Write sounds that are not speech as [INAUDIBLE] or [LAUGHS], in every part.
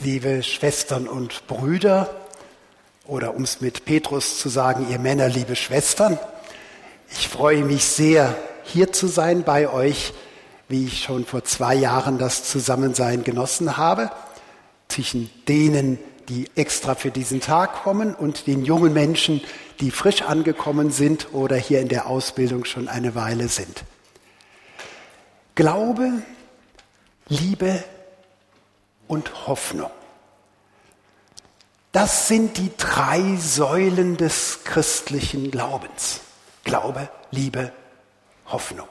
liebe Schwestern und Brüder, oder um es mit Petrus zu sagen, ihr Männer, liebe Schwestern, ich freue mich sehr, hier zu sein bei euch, wie ich schon vor zwei Jahren das Zusammensein genossen habe, zwischen denen, die extra für diesen Tag kommen und den jungen Menschen, die frisch angekommen sind oder hier in der Ausbildung schon eine Weile sind. Glaube, Liebe und Hoffnung. Das sind die drei Säulen des christlichen Glaubens. Glaube, Liebe, Hoffnung.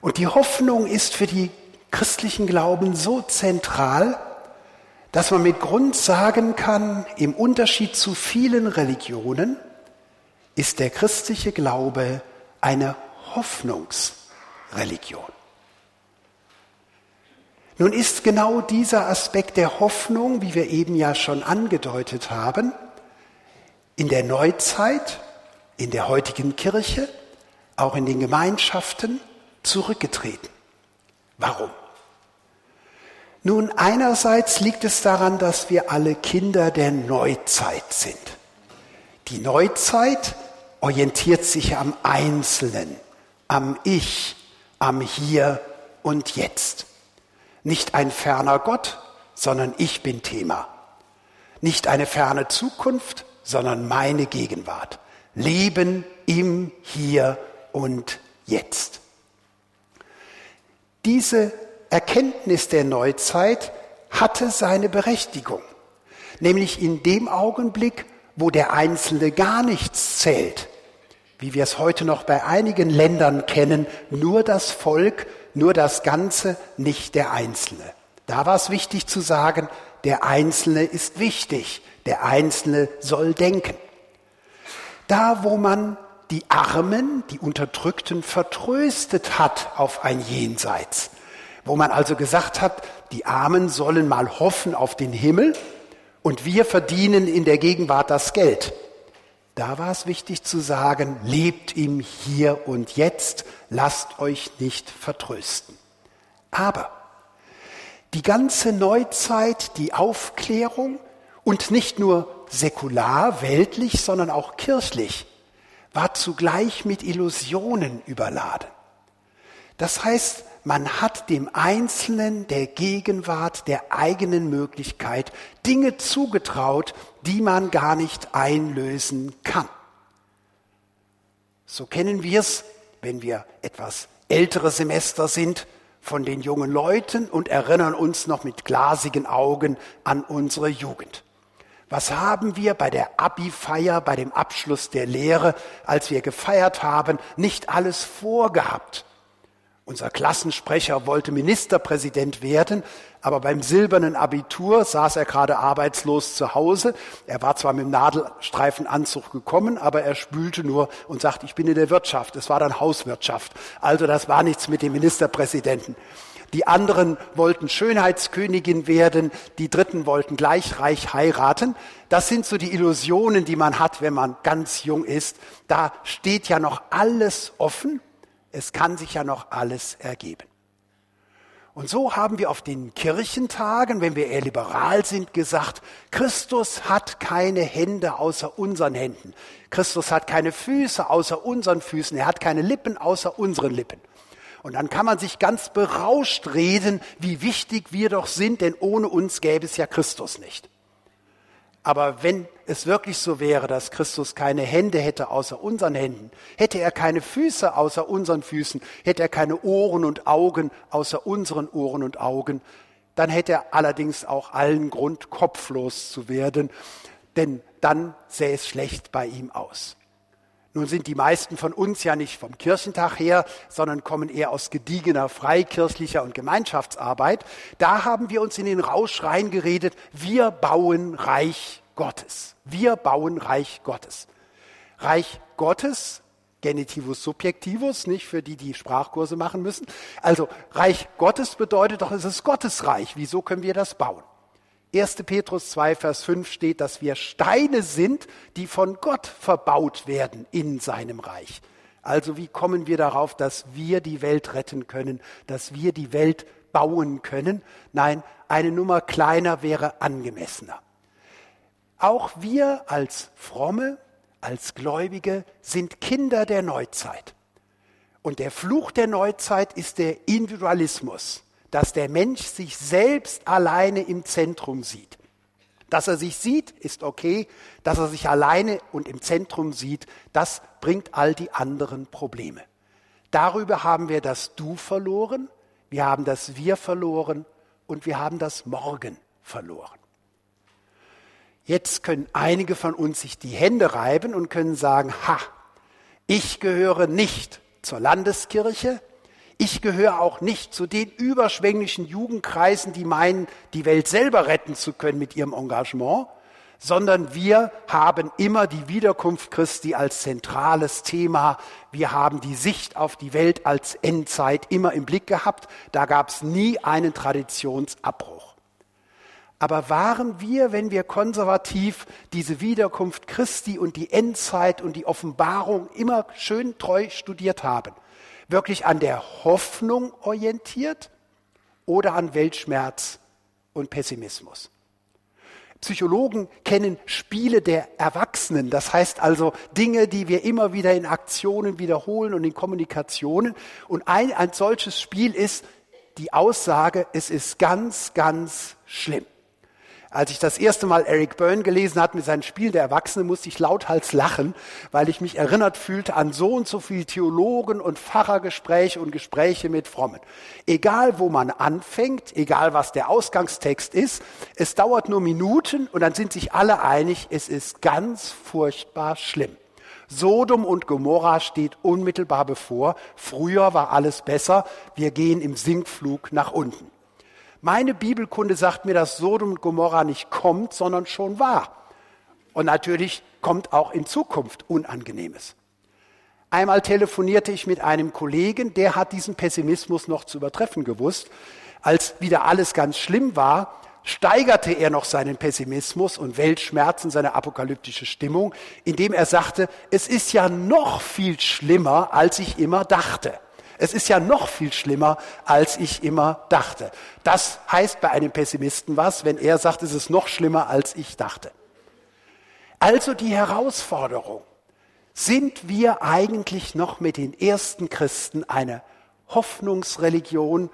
Und die Hoffnung ist für die christlichen Glauben so zentral, dass man mit Grund sagen kann, im Unterschied zu vielen Religionen ist der christliche Glaube eine Hoffnungsreligion. Nun ist genau dieser Aspekt der Hoffnung, wie wir eben ja schon angedeutet haben, in der Neuzeit, in der heutigen Kirche, auch in den Gemeinschaften zurückgetreten. Warum? Nun, einerseits liegt es daran, dass wir alle Kinder der Neuzeit sind. Die Neuzeit orientiert sich am Einzelnen, am Ich, am Hier und Jetzt. Nicht ein ferner Gott, sondern ich bin Thema. Nicht eine ferne Zukunft, sondern meine Gegenwart. Leben im Hier und Jetzt. Diese Erkenntnis der Neuzeit hatte seine Berechtigung, nämlich in dem Augenblick, wo der Einzelne gar nichts zählt, wie wir es heute noch bei einigen Ländern kennen, nur das Volk nur das Ganze, nicht der Einzelne. Da war es wichtig zu sagen, der Einzelne ist wichtig, der Einzelne soll denken. Da, wo man die Armen, die Unterdrückten vertröstet hat auf ein Jenseits, wo man also gesagt hat, die Armen sollen mal hoffen auf den Himmel und wir verdienen in der Gegenwart das Geld. Da war es wichtig zu sagen, lebt im Hier und Jetzt, lasst euch nicht vertrösten. Aber die ganze Neuzeit, die Aufklärung und nicht nur säkular, weltlich, sondern auch kirchlich, war zugleich mit Illusionen überladen. Das heißt, man hat dem Einzelnen der Gegenwart, der eigenen Möglichkeit Dinge zugetraut, die man gar nicht einlösen kann. So kennen wir es, wenn wir etwas ältere Semester sind, von den jungen Leuten und erinnern uns noch mit glasigen Augen an unsere Jugend. Was haben wir bei der Abi-Feier, bei dem Abschluss der Lehre, als wir gefeiert haben, nicht alles vorgehabt? Unser Klassensprecher wollte Ministerpräsident werden, aber beim silbernen Abitur saß er gerade arbeitslos zu Hause. Er war zwar mit dem Nadelstreifenanzug gekommen, aber er spülte nur und sagte, ich bin in der Wirtschaft. Es war dann Hauswirtschaft. Also das war nichts mit dem Ministerpräsidenten. Die anderen wollten Schönheitskönigin werden, die Dritten wollten gleich reich heiraten. Das sind so die Illusionen, die man hat, wenn man ganz jung ist. Da steht ja noch alles offen es kann sich ja noch alles ergeben. Und so haben wir auf den Kirchentagen, wenn wir eher liberal sind, gesagt, Christus hat keine Hände außer unseren Händen. Christus hat keine Füße außer unseren Füßen. Er hat keine Lippen außer unseren Lippen. Und dann kann man sich ganz berauscht reden, wie wichtig wir doch sind, denn ohne uns gäbe es ja Christus nicht. Aber wenn es wirklich so wäre, dass Christus keine Hände hätte außer unseren Händen, hätte er keine Füße außer unseren Füßen, hätte er keine Ohren und Augen außer unseren Ohren und Augen, dann hätte er allerdings auch allen Grund, kopflos zu werden, denn dann sähe es schlecht bei ihm aus. Nun sind die meisten von uns ja nicht vom Kirchentag her, sondern kommen eher aus gediegener freikirchlicher und Gemeinschaftsarbeit. Da haben wir uns in den Rausch reingeredet, wir bauen Reich Gottes. Wir bauen Reich Gottes. Reich Gottes, Genitivus Subjektivus, nicht für die, die Sprachkurse machen müssen. Also Reich Gottes bedeutet doch, es ist Gottes Reich. Wieso können wir das bauen? 1. Petrus 2, Vers 5 steht, dass wir Steine sind, die von Gott verbaut werden in seinem Reich. Also wie kommen wir darauf, dass wir die Welt retten können, dass wir die Welt bauen können. Nein, eine Nummer kleiner wäre angemessener. Auch wir als Fromme, als Gläubige sind Kinder der Neuzeit. Und der Fluch der Neuzeit ist der Individualismus, dass der Mensch sich selbst alleine im Zentrum sieht. Dass er sich sieht, ist okay. Dass er sich alleine und im Zentrum sieht, das bringt all die anderen Probleme. Darüber haben wir das Du verloren, wir haben das Wir verloren und wir haben das Morgen verloren. Jetzt können einige von uns sich die Hände reiben und können sagen, ha, ich gehöre nicht zur Landeskirche, ich gehöre auch nicht zu den überschwänglichen Jugendkreisen, die meinen, die Welt selber retten zu können mit ihrem Engagement, sondern wir haben immer die Wiederkunft Christi als zentrales Thema. Wir haben die Sicht auf die Welt als Endzeit immer im Blick gehabt. Da gab es nie einen Traditionsabbruch. Aber waren wir, wenn wir konservativ diese Wiederkunft Christi und die Endzeit und die Offenbarung immer schön treu studiert haben, wirklich an der Hoffnung orientiert oder an Weltschmerz und Pessimismus? Psychologen kennen Spiele der Erwachsenen, das heißt also Dinge, die wir immer wieder in Aktionen wiederholen und in Kommunikationen. Und ein, ein solches Spiel ist die Aussage, es ist ganz, ganz schlimm. Als ich das erste Mal Eric Byrne gelesen hat mit seinem Spiel der Erwachsenen, musste ich lauthals lachen, weil ich mich erinnert fühlte an so und so viele Theologen und Pfarrergespräche und Gespräche mit Frommen. Egal wo man anfängt, egal was der Ausgangstext ist, es dauert nur Minuten und dann sind sich alle einig, es ist ganz furchtbar schlimm. Sodom und Gomorra steht unmittelbar bevor. Früher war alles besser. Wir gehen im Sinkflug nach unten. Meine Bibelkunde sagt mir, dass Sodom und Gomorra nicht kommt, sondern schon war. Und natürlich kommt auch in Zukunft Unangenehmes. Einmal telefonierte ich mit einem Kollegen, der hat diesen Pessimismus noch zu übertreffen gewusst. Als wieder alles ganz schlimm war, steigerte er noch seinen Pessimismus und Weltschmerzen, seine apokalyptische Stimmung, indem er sagte, es ist ja noch viel schlimmer, als ich immer dachte. Es ist ja noch viel schlimmer, als ich immer dachte. Das heißt bei einem Pessimisten was, wenn er sagt, es ist noch schlimmer, als ich dachte. Also die Herausforderung, sind wir eigentlich noch mit den ersten Christen eine Hoffnungsreligion?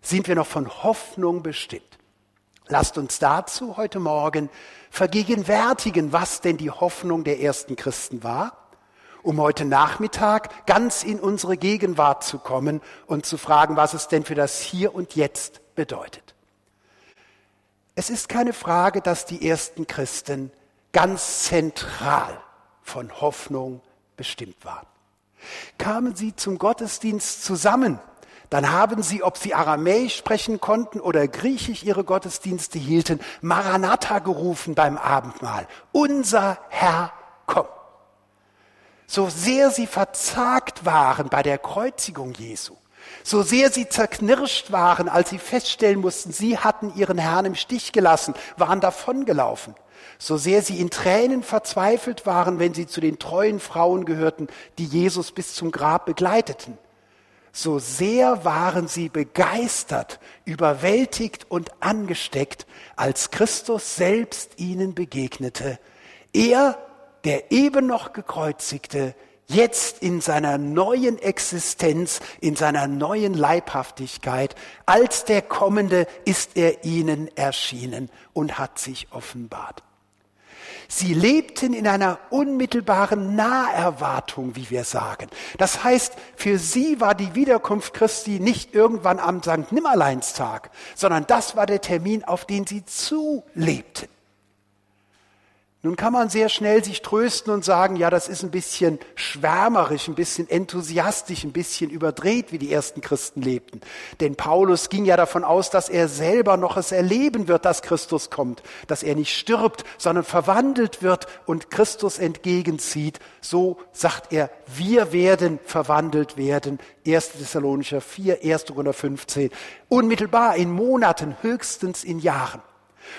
Sind wir noch von Hoffnung bestimmt? Lasst uns dazu heute Morgen vergegenwärtigen, was denn die Hoffnung der ersten Christen war um heute Nachmittag ganz in unsere Gegenwart zu kommen und zu fragen, was es denn für das Hier und Jetzt bedeutet. Es ist keine Frage, dass die ersten Christen ganz zentral von Hoffnung bestimmt waren. Kamen sie zum Gottesdienst zusammen, dann haben sie, ob sie Aramäisch sprechen konnten oder Griechisch ihre Gottesdienste hielten, Maranatha gerufen beim Abendmahl. Unser Herr kommt so sehr sie verzagt waren bei der Kreuzigung Jesu, so sehr sie zerknirscht waren, als sie feststellen mussten, sie hatten ihren Herrn im Stich gelassen, waren davongelaufen, so sehr sie in Tränen verzweifelt waren, wenn sie zu den treuen Frauen gehörten, die Jesus bis zum Grab begleiteten, so sehr waren sie begeistert, überwältigt und angesteckt, als Christus selbst ihnen begegnete. Er der eben noch gekreuzigte, jetzt in seiner neuen Existenz, in seiner neuen Leibhaftigkeit, als der Kommende ist er ihnen erschienen und hat sich offenbart. Sie lebten in einer unmittelbaren Naherwartung, wie wir sagen. Das heißt, für sie war die Wiederkunft Christi nicht irgendwann am St. Nimmerleinstag, sondern das war der Termin, auf den sie zulebten. Nun kann man sehr schnell sich trösten und sagen, ja, das ist ein bisschen schwärmerisch, ein bisschen enthusiastisch, ein bisschen überdreht, wie die ersten Christen lebten. Denn Paulus ging ja davon aus, dass er selber noch es erleben wird, dass Christus kommt, dass er nicht stirbt, sondern verwandelt wird und Christus entgegenzieht. So sagt er, wir werden verwandelt werden. 1. Thessalonicher 4, 1. Korinther 15. Unmittelbar in Monaten, höchstens in Jahren.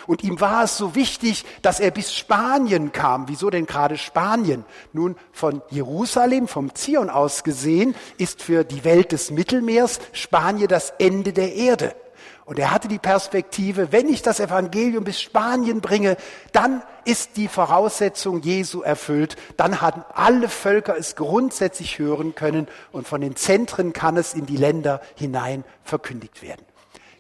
Und ihm war es so wichtig, dass er bis Spanien kam. Wieso denn gerade Spanien? Nun, von Jerusalem, vom Zion aus gesehen, ist für die Welt des Mittelmeers Spanien das Ende der Erde. Und er hatte die Perspektive, wenn ich das Evangelium bis Spanien bringe, dann ist die Voraussetzung Jesu erfüllt. Dann haben alle Völker es grundsätzlich hören können und von den Zentren kann es in die Länder hinein verkündigt werden.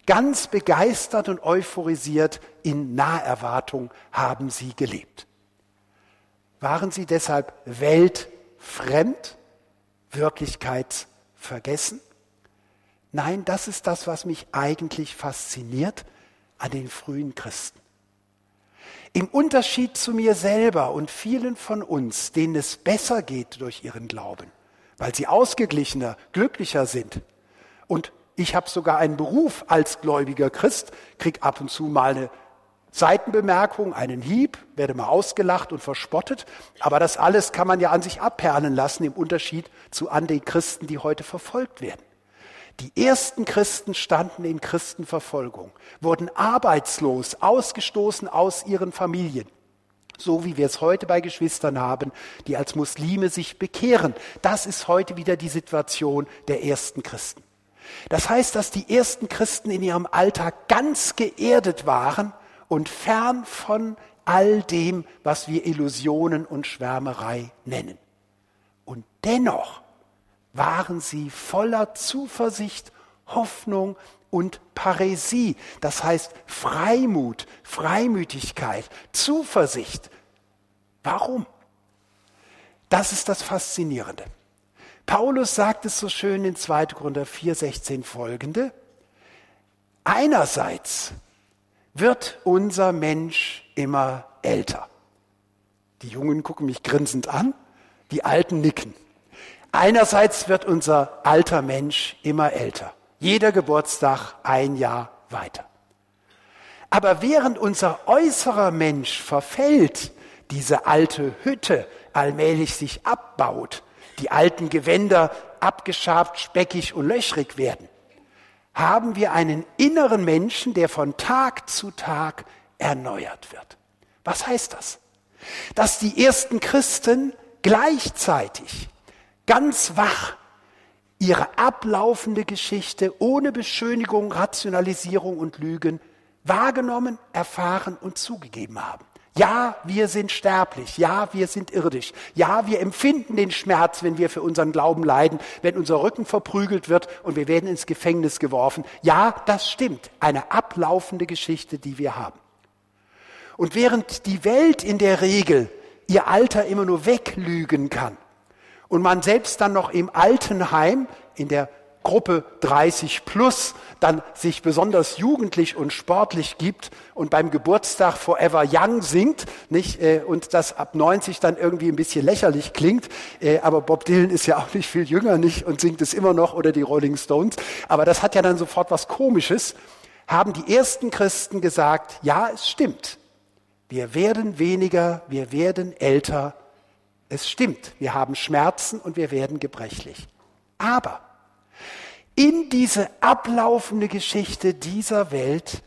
Ganz begeistert und euphorisiert in Naherwartung haben sie gelebt. Waren sie deshalb weltfremd, wirklichkeitsvergessen? Nein, das ist das, was mich eigentlich fasziniert an den frühen Christen. Im Unterschied zu mir selber und vielen von uns, denen es besser geht durch ihren Glauben, weil sie ausgeglichener, glücklicher sind. Und ich habe sogar einen Beruf als gläubiger Christ, krieg ab und zu mal eine Seitenbemerkung, einen Hieb, werde mal ausgelacht und verspottet. Aber das alles kann man ja an sich abperlen lassen, im Unterschied zu an den Christen, die heute verfolgt werden. Die ersten Christen standen in Christenverfolgung, wurden arbeitslos, ausgestoßen aus ihren Familien. So wie wir es heute bei Geschwistern haben, die als Muslime sich bekehren. Das ist heute wieder die Situation der ersten Christen. Das heißt, dass die ersten Christen in ihrem Alltag ganz geerdet waren und fern von all dem, was wir Illusionen und Schwärmerei nennen. Und dennoch waren sie voller Zuversicht, Hoffnung und Paräsie, das heißt Freimut, Freimütigkeit, Zuversicht. Warum? Das ist das Faszinierende. Paulus sagt es so schön in 2. Korinther 4, 16 folgende. Einerseits wird unser Mensch immer älter. Die Jungen gucken mich grinsend an, die Alten nicken. Einerseits wird unser alter Mensch immer älter. Jeder Geburtstag ein Jahr weiter. Aber während unser äußerer Mensch verfällt, diese alte Hütte allmählich sich abbaut, die alten Gewänder abgeschabt, speckig und löchrig werden, haben wir einen inneren Menschen, der von Tag zu Tag erneuert wird. Was heißt das? Dass die ersten Christen gleichzeitig ganz wach ihre ablaufende Geschichte ohne Beschönigung, Rationalisierung und Lügen wahrgenommen, erfahren und zugegeben haben. Ja, wir sind sterblich. Ja, wir sind irdisch. Ja, wir empfinden den Schmerz, wenn wir für unseren Glauben leiden, wenn unser Rücken verprügelt wird und wir werden ins Gefängnis geworfen. Ja, das stimmt. Eine ablaufende Geschichte, die wir haben. Und während die Welt in der Regel ihr Alter immer nur weglügen kann, und man selbst dann noch im Altenheim in der Gruppe 30 plus dann sich besonders jugendlich und sportlich gibt und beim Geburtstag Forever Young singt, nicht, äh, und das ab 90 dann irgendwie ein bisschen lächerlich klingt, äh, aber Bob Dylan ist ja auch nicht viel jünger, nicht, und singt es immer noch oder die Rolling Stones, aber das hat ja dann sofort was Komisches, haben die ersten Christen gesagt, ja, es stimmt. Wir werden weniger, wir werden älter, es stimmt, wir haben Schmerzen und wir werden gebrechlich. Aber in diese ablaufende Geschichte dieser Welt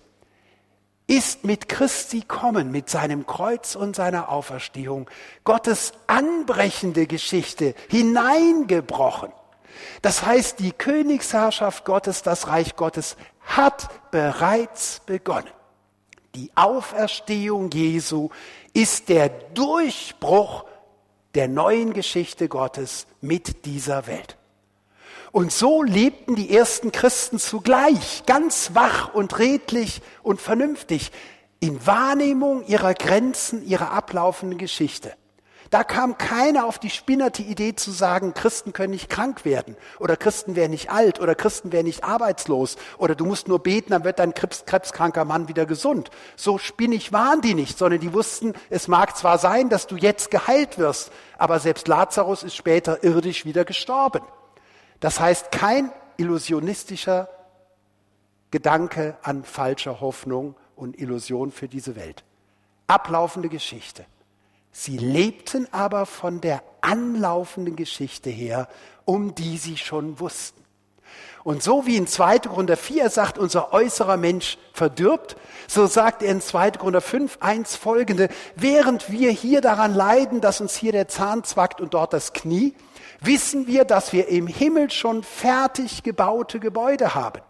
ist mit Christi kommen, mit seinem Kreuz und seiner Auferstehung, Gottes anbrechende Geschichte hineingebrochen. Das heißt, die Königsherrschaft Gottes, das Reich Gottes hat bereits begonnen. Die Auferstehung Jesu ist der Durchbruch der neuen Geschichte Gottes mit dieser Welt. Und so lebten die ersten Christen zugleich ganz wach und redlich und vernünftig in Wahrnehmung ihrer Grenzen, ihrer ablaufenden Geschichte. Da kam keiner auf die spinnerte Idee zu sagen, Christen können nicht krank werden oder Christen werden nicht alt oder Christen werden nicht arbeitslos oder du musst nur beten, dann wird dein Krebs, krebskranker Mann wieder gesund. So spinnig waren die nicht, sondern die wussten, es mag zwar sein, dass du jetzt geheilt wirst, aber selbst Lazarus ist später irdisch wieder gestorben. Das heißt, kein illusionistischer Gedanke an falscher Hoffnung und Illusion für diese Welt. Ablaufende Geschichte. Sie lebten aber von der anlaufenden Geschichte her, um die sie schon wussten. Und so wie in 2. Korinther 4 sagt, unser äußerer Mensch verdirbt, so sagt er in 2. Korinther 5, 1 folgende, während wir hier daran leiden, dass uns hier der Zahn zwackt und dort das Knie, wissen wir, dass wir im Himmel schon fertig gebaute Gebäude haben.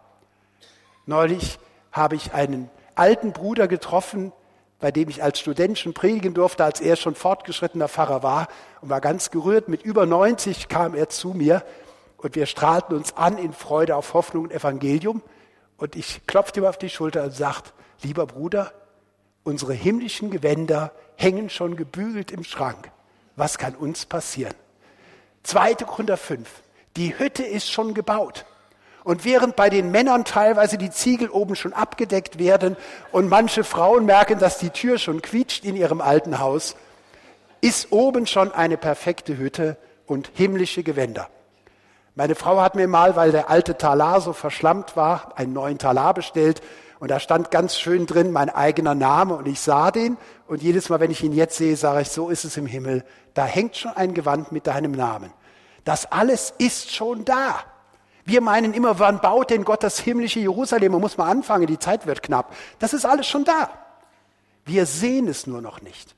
Neulich habe ich einen alten Bruder getroffen, bei dem ich als Student schon predigen durfte, als er schon fortgeschrittener Pfarrer war und war ganz gerührt. Mit über 90 kam er zu mir und wir strahlten uns an in Freude auf Hoffnung und Evangelium. Und ich klopfte ihm auf die Schulter und sagte, lieber Bruder, unsere himmlischen Gewänder hängen schon gebügelt im Schrank. Was kann uns passieren? 2. Korinther 5. Die Hütte ist schon gebaut. Und während bei den Männern teilweise die Ziegel oben schon abgedeckt werden und manche Frauen merken, dass die Tür schon quietscht in ihrem alten Haus, ist oben schon eine perfekte Hütte und himmlische Gewänder. Meine Frau hat mir mal, weil der alte Talar so verschlammt war, einen neuen Talar bestellt und da stand ganz schön drin mein eigener Name und ich sah den und jedes Mal, wenn ich ihn jetzt sehe, sage ich, so ist es im Himmel. Da hängt schon ein Gewand mit deinem Namen. Das alles ist schon da. Wir meinen immer, wann baut denn Gott das himmlische Jerusalem? Man muss mal anfangen, die Zeit wird knapp. Das ist alles schon da. Wir sehen es nur noch nicht.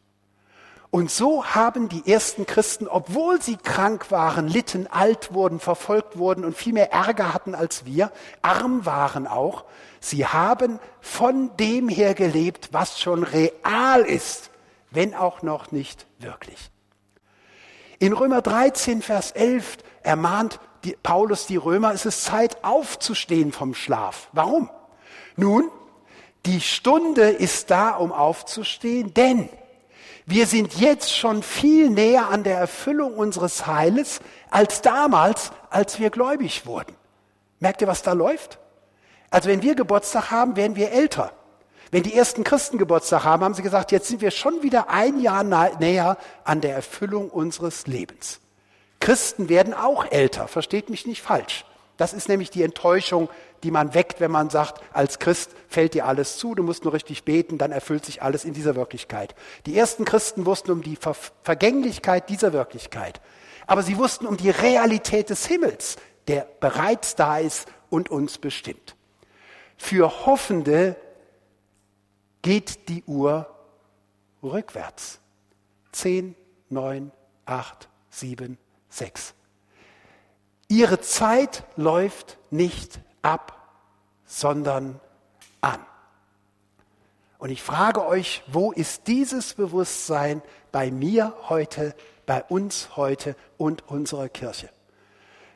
Und so haben die ersten Christen, obwohl sie krank waren, litten, alt wurden, verfolgt wurden und viel mehr Ärger hatten als wir, arm waren auch, sie haben von dem her gelebt, was schon real ist, wenn auch noch nicht wirklich. In Römer 13, Vers 11 ermahnt die, Paulus die Römer, es ist Zeit aufzustehen vom Schlaf. Warum? Nun, die Stunde ist da, um aufzustehen, denn wir sind jetzt schon viel näher an der Erfüllung unseres Heiles als damals, als wir gläubig wurden. Merkt ihr, was da läuft? Also wenn wir Geburtstag haben, werden wir älter. Wenn die ersten Christen Geburtstag haben, haben sie gesagt, jetzt sind wir schon wieder ein Jahr näher an der Erfüllung unseres Lebens. Christen werden auch älter, versteht mich nicht falsch. Das ist nämlich die Enttäuschung, die man weckt, wenn man sagt, als Christ fällt dir alles zu, du musst nur richtig beten, dann erfüllt sich alles in dieser Wirklichkeit. Die ersten Christen wussten um die Ver Vergänglichkeit dieser Wirklichkeit, aber sie wussten um die Realität des Himmels, der bereits da ist und uns bestimmt. Für Hoffende geht die Uhr rückwärts. Zehn, neun, acht, sieben, sechs. Ihre Zeit läuft nicht ab, sondern an. Und ich frage euch, wo ist dieses Bewusstsein bei mir heute, bei uns heute und unserer Kirche?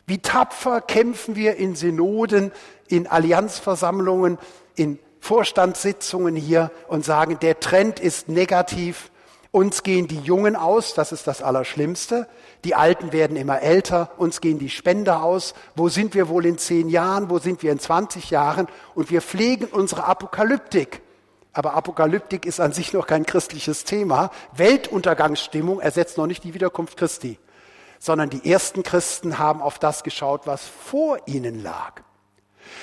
Wie tapfer kämpfen wir in Synoden, in Allianzversammlungen, in Vorstandssitzungen hier und sagen, der Trend ist negativ, uns gehen die Jungen aus, das ist das Allerschlimmste. Die Alten werden immer älter, uns gehen die Spender aus. Wo sind wir wohl in zehn Jahren? Wo sind wir in 20 Jahren? Und wir pflegen unsere Apokalyptik. Aber Apokalyptik ist an sich noch kein christliches Thema. Weltuntergangsstimmung ersetzt noch nicht die Wiederkunft Christi, sondern die ersten Christen haben auf das geschaut, was vor ihnen lag.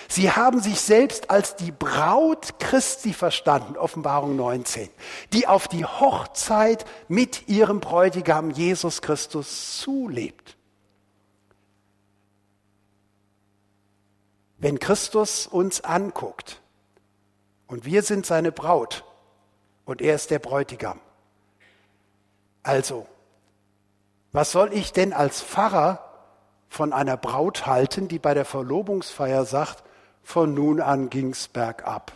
Sie haben sich selbst als die Braut Christi verstanden, Offenbarung 19, die auf die Hochzeit mit ihrem Bräutigam Jesus Christus zulebt. Wenn Christus uns anguckt und wir sind seine Braut und er ist der Bräutigam, also, was soll ich denn als Pfarrer von einer Braut halten, die bei der Verlobungsfeier sagt, von nun an ging's bergab.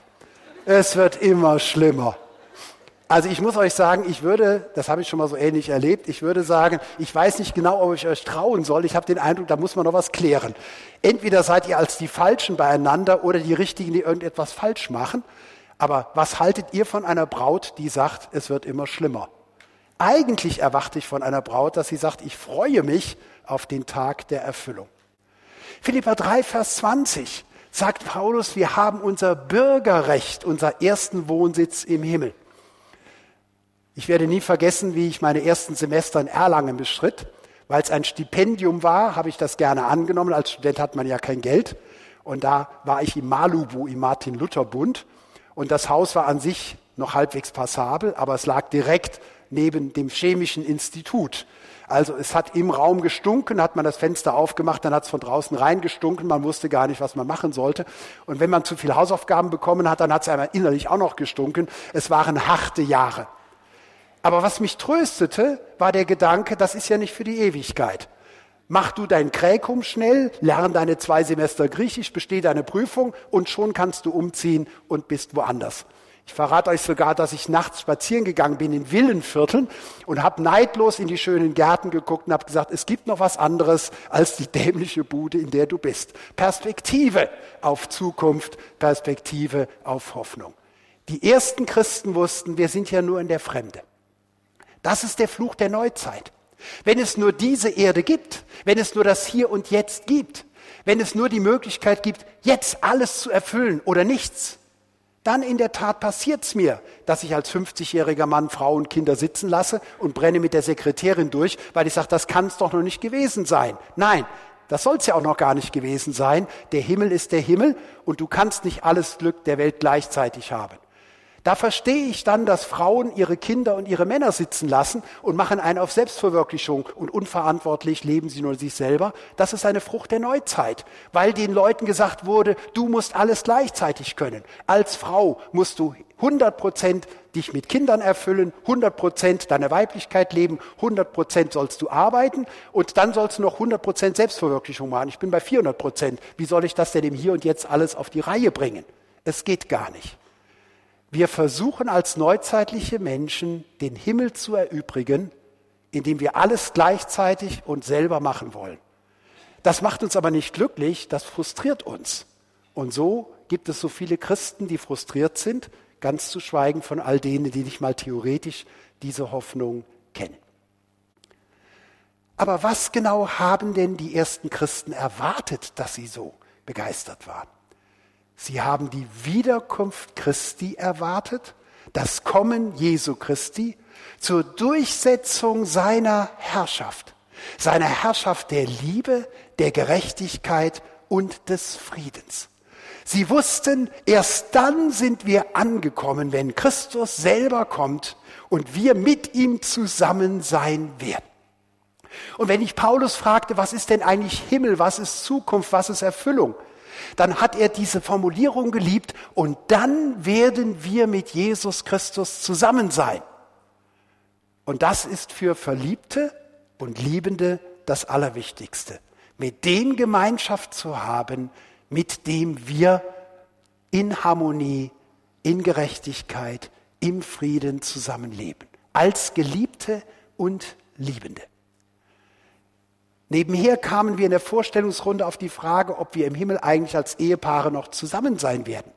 Es wird immer schlimmer. Also ich muss euch sagen, ich würde, das habe ich schon mal so ähnlich erlebt, ich würde sagen, ich weiß nicht genau, ob ich euch trauen soll. Ich habe den Eindruck, da muss man noch was klären. Entweder seid ihr als die Falschen beieinander oder die Richtigen, die irgendetwas falsch machen. Aber was haltet ihr von einer Braut, die sagt, es wird immer schlimmer? Eigentlich erwarte ich von einer Braut, dass sie sagt, ich freue mich auf den Tag der Erfüllung. Philippa 3, Vers 20 sagt Paulus, wir haben unser Bürgerrecht, unser ersten Wohnsitz im Himmel. Ich werde nie vergessen, wie ich meine ersten Semester in Erlangen bestritt. Weil es ein Stipendium war, habe ich das gerne angenommen. Als Student hat man ja kein Geld. Und da war ich im Malubu, im Martin-Luther-Bund. Und das Haus war an sich noch halbwegs passabel, aber es lag direkt neben dem Chemischen Institut. Also es hat im Raum gestunken, hat man das Fenster aufgemacht, dann hat es von draußen reingestunken, man wusste gar nicht, was man machen sollte. Und wenn man zu viele Hausaufgaben bekommen hat, dann hat es einmal innerlich auch noch gestunken. Es waren harte Jahre. Aber was mich tröstete, war der Gedanke, das ist ja nicht für die Ewigkeit. Mach du dein Kräkum schnell, lern deine zwei Semester Griechisch, besteh deine Prüfung und schon kannst du umziehen und bist woanders. Ich verrate euch sogar, dass ich nachts spazieren gegangen bin in Villenvierteln und habe neidlos in die schönen Gärten geguckt und habe gesagt, es gibt noch was anderes als die dämliche Bude, in der du bist. Perspektive auf Zukunft, Perspektive auf Hoffnung. Die ersten Christen wussten, wir sind ja nur in der Fremde. Das ist der Fluch der Neuzeit. Wenn es nur diese Erde gibt, wenn es nur das Hier und Jetzt gibt, wenn es nur die Möglichkeit gibt, jetzt alles zu erfüllen oder nichts, dann in der Tat passiert's mir, dass ich als 50-jähriger Mann Frau und Kinder sitzen lasse und brenne mit der Sekretärin durch, weil ich sage, das kann es doch noch nicht gewesen sein. Nein, das soll es ja auch noch gar nicht gewesen sein. Der Himmel ist der Himmel und du kannst nicht alles Glück der Welt gleichzeitig haben. Da verstehe ich dann, dass Frauen ihre Kinder und ihre Männer sitzen lassen und machen einen auf Selbstverwirklichung und unverantwortlich leben sie nur sich selber. Das ist eine Frucht der Neuzeit, weil den Leuten gesagt wurde, du musst alles gleichzeitig können. Als Frau musst du 100 Prozent dich mit Kindern erfüllen, 100 Prozent deiner Weiblichkeit leben, 100 Prozent sollst du arbeiten und dann sollst du noch 100 Prozent Selbstverwirklichung machen. Ich bin bei 400 Prozent. Wie soll ich das denn im Hier und Jetzt alles auf die Reihe bringen? Es geht gar nicht. Wir versuchen als neuzeitliche Menschen den Himmel zu erübrigen, indem wir alles gleichzeitig und selber machen wollen. Das macht uns aber nicht glücklich, das frustriert uns. Und so gibt es so viele Christen, die frustriert sind, ganz zu schweigen von all denen, die nicht mal theoretisch diese Hoffnung kennen. Aber was genau haben denn die ersten Christen erwartet, dass sie so begeistert waren? Sie haben die Wiederkunft Christi erwartet, das Kommen Jesu Christi zur Durchsetzung seiner Herrschaft, seiner Herrschaft der Liebe, der Gerechtigkeit und des Friedens. Sie wussten, erst dann sind wir angekommen, wenn Christus selber kommt und wir mit ihm zusammen sein werden. Und wenn ich Paulus fragte, was ist denn eigentlich Himmel, was ist Zukunft, was ist Erfüllung, dann hat er diese Formulierung geliebt und dann werden wir mit Jesus Christus zusammen sein. Und das ist für Verliebte und Liebende das Allerwichtigste. Mit dem Gemeinschaft zu haben, mit dem wir in Harmonie, in Gerechtigkeit, im Frieden zusammenleben. Als Geliebte und Liebende. Nebenher kamen wir in der Vorstellungsrunde auf die Frage, ob wir im Himmel eigentlich als Ehepaare noch zusammen sein werden.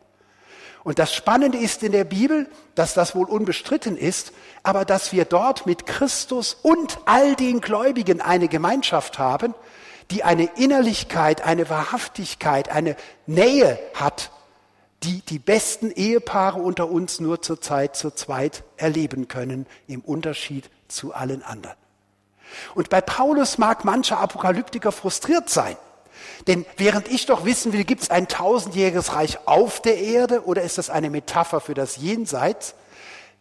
Und das Spannende ist in der Bibel, dass das wohl unbestritten ist, aber dass wir dort mit Christus und all den Gläubigen eine Gemeinschaft haben, die eine Innerlichkeit, eine Wahrhaftigkeit, eine Nähe hat, die die besten Ehepaare unter uns nur zur Zeit zu zweit erleben können, im Unterschied zu allen anderen. Und bei Paulus mag mancher Apokalyptiker frustriert sein. Denn während ich doch wissen will, gibt es ein tausendjähriges Reich auf der Erde oder ist das eine Metapher für das Jenseits?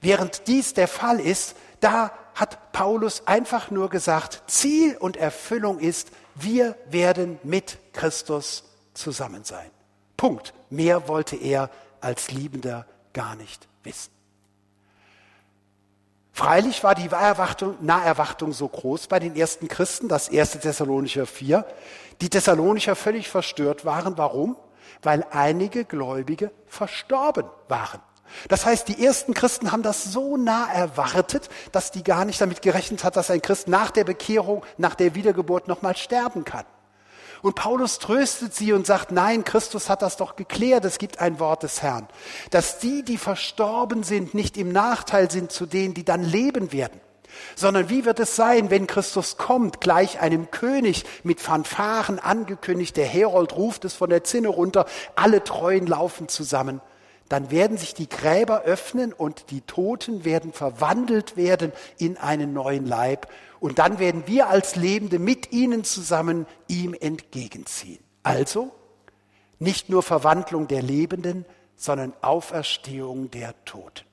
Während dies der Fall ist, da hat Paulus einfach nur gesagt, Ziel und Erfüllung ist, wir werden mit Christus zusammen sein. Punkt. Mehr wollte er als Liebender gar nicht wissen. Freilich war die Erwartung, Naherwartung so groß bei den ersten Christen, das erste Thessalonicher 4, die Thessalonicher völlig verstört waren. Warum? Weil einige Gläubige verstorben waren. Das heißt, die ersten Christen haben das so nah erwartet, dass die gar nicht damit gerechnet hat, dass ein Christ nach der Bekehrung, nach der Wiedergeburt nochmal sterben kann. Und Paulus tröstet sie und sagt, nein, Christus hat das doch geklärt, es gibt ein Wort des Herrn, dass die, die verstorben sind, nicht im Nachteil sind zu denen, die dann leben werden, sondern wie wird es sein, wenn Christus kommt, gleich einem König mit Fanfaren angekündigt, der Herold ruft es von der Zinne runter, alle Treuen laufen zusammen dann werden sich die Gräber öffnen und die Toten werden verwandelt werden in einen neuen Leib. Und dann werden wir als Lebende mit ihnen zusammen ihm entgegenziehen. Also nicht nur Verwandlung der Lebenden, sondern Auferstehung der Toten.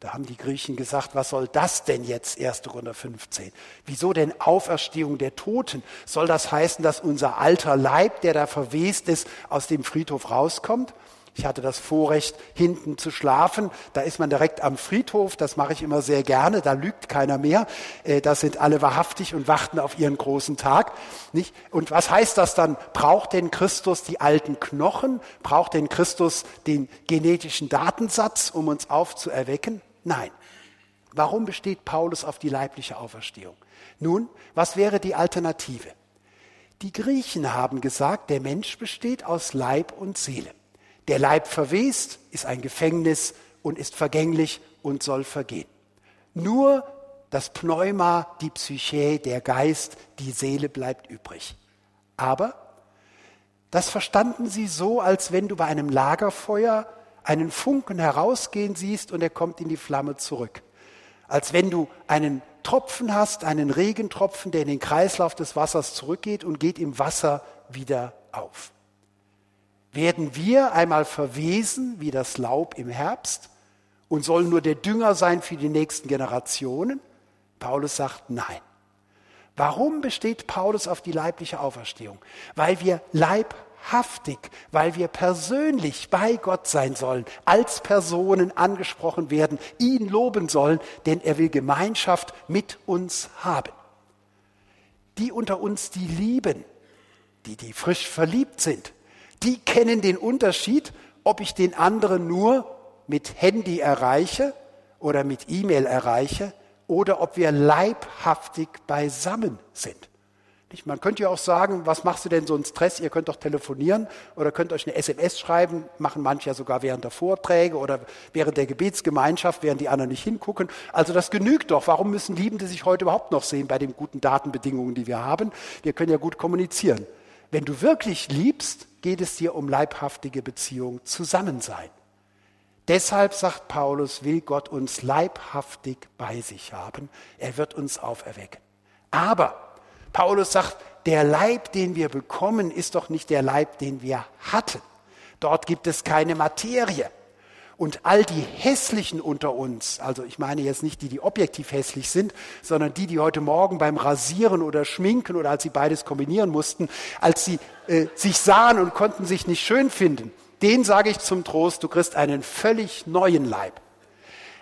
Da haben die Griechen gesagt, was soll das denn jetzt, 1. Korinther 15? Wieso denn Auferstehung der Toten? Soll das heißen, dass unser alter Leib, der da verwest ist, aus dem Friedhof rauskommt? Ich hatte das Vorrecht, hinten zu schlafen. Da ist man direkt am Friedhof. Das mache ich immer sehr gerne. Da lügt keiner mehr. Äh, da sind alle wahrhaftig und warten auf ihren großen Tag. Nicht? Und was heißt das dann? Braucht denn Christus die alten Knochen? Braucht denn Christus den genetischen Datensatz, um uns aufzuerwecken? Nein. Warum besteht Paulus auf die leibliche Auferstehung? Nun, was wäre die Alternative? Die Griechen haben gesagt, der Mensch besteht aus Leib und Seele. Der Leib verwest, ist ein Gefängnis und ist vergänglich und soll vergehen. Nur das Pneuma, die Psyche, der Geist, die Seele bleibt übrig. Aber das verstanden sie so, als wenn du bei einem Lagerfeuer einen Funken herausgehen siehst und er kommt in die Flamme zurück. Als wenn du einen Tropfen hast, einen Regentropfen, der in den Kreislauf des Wassers zurückgeht und geht im Wasser wieder auf. Werden wir einmal verwesen wie das Laub im Herbst und sollen nur der Dünger sein für die nächsten Generationen? Paulus sagt nein. Warum besteht Paulus auf die leibliche Auferstehung? Weil wir leibhaftig, weil wir persönlich bei Gott sein sollen, als Personen angesprochen werden, ihn loben sollen, denn er will Gemeinschaft mit uns haben. Die unter uns, die lieben, die, die frisch verliebt sind, die kennen den Unterschied, ob ich den anderen nur mit Handy erreiche oder mit E-Mail erreiche oder ob wir leibhaftig beisammen sind. Man könnte ja auch sagen, was machst du denn so einen Stress? Ihr könnt doch telefonieren oder könnt euch eine SMS schreiben, machen manche ja sogar während der Vorträge oder während der Gebetsgemeinschaft, während die anderen nicht hingucken. Also das genügt doch. Warum müssen Liebende sich heute überhaupt noch sehen bei den guten Datenbedingungen, die wir haben? Wir können ja gut kommunizieren. Wenn du wirklich liebst, geht es dir um leibhaftige Beziehung, Zusammensein. Deshalb sagt Paulus, will Gott uns leibhaftig bei sich haben. Er wird uns auferwecken. Aber Paulus sagt, der Leib, den wir bekommen, ist doch nicht der Leib, den wir hatten. Dort gibt es keine Materie. Und all die Hässlichen unter uns, also ich meine jetzt nicht die, die objektiv hässlich sind, sondern die, die heute Morgen beim Rasieren oder Schminken oder als sie beides kombinieren mussten, als sie äh, sich sahen und konnten sich nicht schön finden, den sage ich zum Trost, du kriegst einen völlig neuen Leib.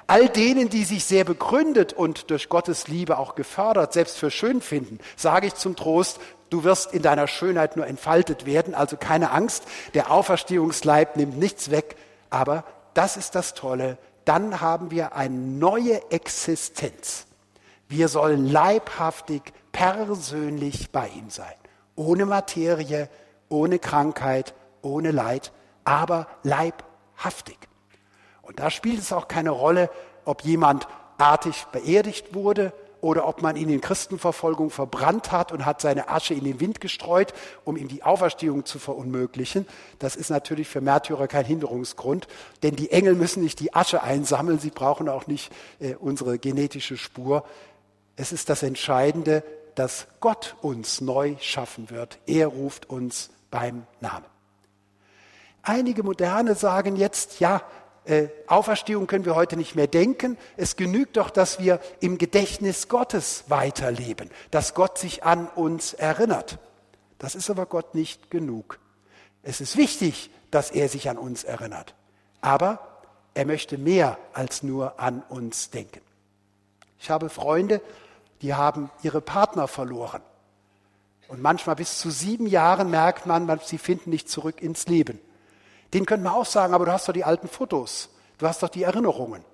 All denen, die sich sehr begründet und durch Gottes Liebe auch gefördert, selbst für schön finden, sage ich zum Trost, du wirst in deiner Schönheit nur entfaltet werden, also keine Angst, der Auferstehungsleib nimmt nichts weg, aber das ist das Tolle, dann haben wir eine neue Existenz. Wir sollen leibhaftig, persönlich bei ihm sein. Ohne Materie, ohne Krankheit, ohne Leid, aber leibhaftig. Und da spielt es auch keine Rolle, ob jemand artig beerdigt wurde oder ob man ihn in Christenverfolgung verbrannt hat und hat seine Asche in den Wind gestreut, um ihm die Auferstehung zu verunmöglichen. Das ist natürlich für Märtyrer kein Hinderungsgrund, denn die Engel müssen nicht die Asche einsammeln, sie brauchen auch nicht äh, unsere genetische Spur. Es ist das Entscheidende, dass Gott uns neu schaffen wird. Er ruft uns beim Namen. Einige Moderne sagen jetzt, ja, äh, Auferstehung können wir heute nicht mehr denken. Es genügt doch, dass wir im Gedächtnis Gottes weiterleben, dass Gott sich an uns erinnert. Das ist aber Gott nicht genug. Es ist wichtig, dass er sich an uns erinnert. Aber er möchte mehr als nur an uns denken. Ich habe Freunde, die haben ihre Partner verloren. Und manchmal bis zu sieben Jahren merkt man, sie finden nicht zurück ins Leben. Den könnte man auch sagen, aber du hast doch die alten Fotos, du hast doch die Erinnerungen.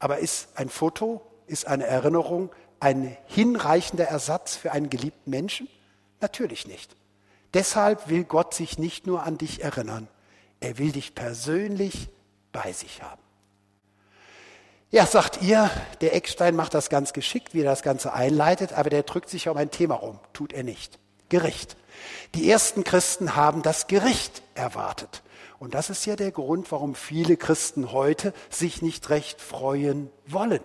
Aber ist ein Foto, ist eine Erinnerung ein hinreichender Ersatz für einen geliebten Menschen? Natürlich nicht. Deshalb will Gott sich nicht nur an dich erinnern, er will dich persönlich bei sich haben. Ja, sagt ihr, der Eckstein macht das ganz geschickt, wie er das Ganze einleitet, aber der drückt sich um ein Thema rum. Tut er nicht. Gericht. Die ersten Christen haben das Gericht erwartet. Und das ist ja der Grund, warum viele Christen heute sich nicht recht freuen wollen.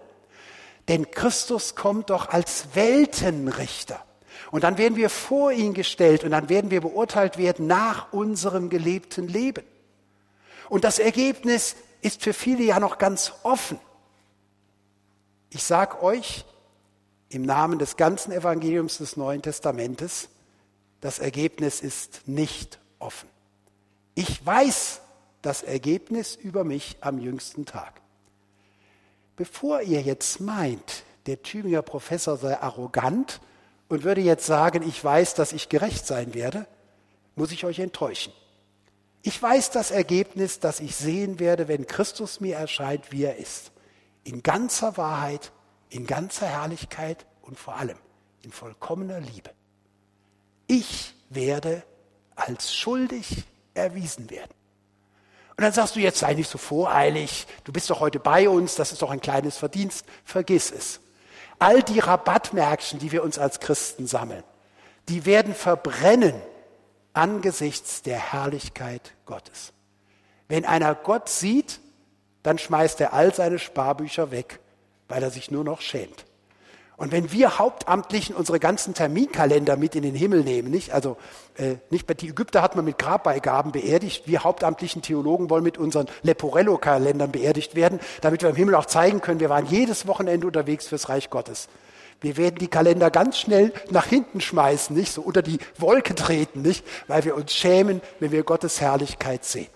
Denn Christus kommt doch als Weltenrichter. Und dann werden wir vor ihn gestellt und dann werden wir beurteilt werden nach unserem gelebten Leben. Und das Ergebnis ist für viele ja noch ganz offen. Ich sage euch im Namen des ganzen Evangeliums des Neuen Testamentes, das Ergebnis ist nicht offen. Ich weiß, das Ergebnis über mich am jüngsten Tag. Bevor ihr jetzt meint, der Tübinger Professor sei arrogant und würde jetzt sagen, ich weiß, dass ich gerecht sein werde, muss ich euch enttäuschen. Ich weiß das Ergebnis, das ich sehen werde, wenn Christus mir erscheint, wie er ist. In ganzer Wahrheit, in ganzer Herrlichkeit und vor allem in vollkommener Liebe. Ich werde als schuldig erwiesen werden. Und dann sagst du, jetzt sei nicht so voreilig, du bist doch heute bei uns, das ist doch ein kleines Verdienst, vergiss es. All die Rabattmärkchen, die wir uns als Christen sammeln, die werden verbrennen angesichts der Herrlichkeit Gottes. Wenn einer Gott sieht, dann schmeißt er all seine Sparbücher weg, weil er sich nur noch schämt. Und wenn wir Hauptamtlichen unsere ganzen Terminkalender mit in den Himmel nehmen, nicht? Also äh, nicht die Ägypter hat man mit Grabbeigaben beerdigt, wir hauptamtlichen Theologen wollen mit unseren Leporello-Kalendern beerdigt werden, damit wir im Himmel auch zeigen können, wir waren jedes Wochenende unterwegs fürs Reich Gottes. Wir werden die Kalender ganz schnell nach hinten schmeißen, nicht? So unter die Wolke treten, nicht? Weil wir uns schämen, wenn wir Gottes Herrlichkeit sehen.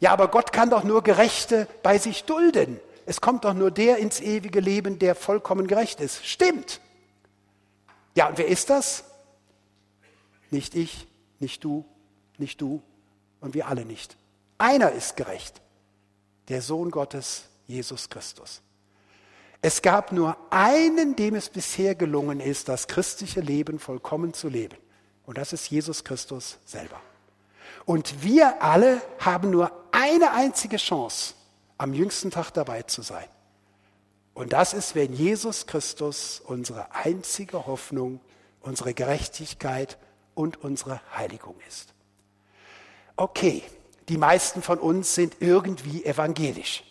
Ja, aber Gott kann doch nur Gerechte bei sich dulden. Es kommt doch nur der ins ewige Leben, der vollkommen gerecht ist. Stimmt. Ja, und wer ist das? Nicht ich, nicht du, nicht du und wir alle nicht. Einer ist gerecht, der Sohn Gottes, Jesus Christus. Es gab nur einen, dem es bisher gelungen ist, das christliche Leben vollkommen zu leben. Und das ist Jesus Christus selber. Und wir alle haben nur eine einzige Chance, am jüngsten Tag dabei zu sein. Und das ist, wenn Jesus Christus unsere einzige Hoffnung, unsere Gerechtigkeit und unsere Heiligung ist. Okay, die meisten von uns sind irgendwie evangelisch.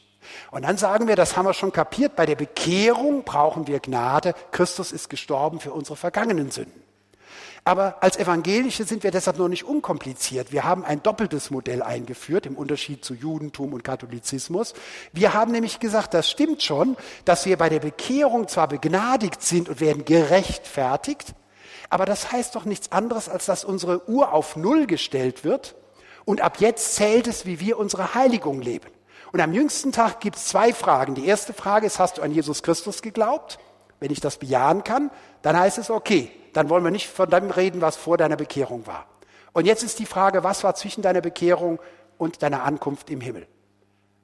Und dann sagen wir, das haben wir schon kapiert, bei der Bekehrung brauchen wir Gnade. Christus ist gestorben für unsere vergangenen Sünden. Aber als Evangelische sind wir deshalb noch nicht unkompliziert. Wir haben ein doppeltes Modell eingeführt im Unterschied zu Judentum und Katholizismus. Wir haben nämlich gesagt, das stimmt schon, dass wir bei der Bekehrung zwar begnadigt sind und werden gerechtfertigt, aber das heißt doch nichts anderes, als dass unsere Uhr auf Null gestellt wird und ab jetzt zählt es, wie wir unsere Heiligung leben. Und am jüngsten Tag gibt es zwei Fragen. Die erste Frage ist, hast du an Jesus Christus geglaubt? Wenn ich das bejahen kann, dann heißt es, okay, dann wollen wir nicht von dem reden, was vor deiner Bekehrung war. Und jetzt ist die Frage, was war zwischen deiner Bekehrung und deiner Ankunft im Himmel?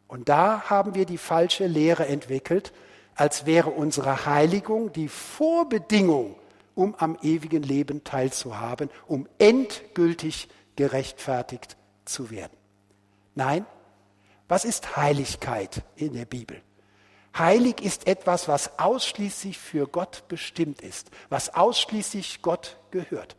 Und da haben wir die falsche Lehre entwickelt, als wäre unsere Heiligung die Vorbedingung, um am ewigen Leben teilzuhaben, um endgültig gerechtfertigt zu werden. Nein, was ist Heiligkeit in der Bibel? Heilig ist etwas, was ausschließlich für Gott bestimmt ist, was ausschließlich Gott gehört.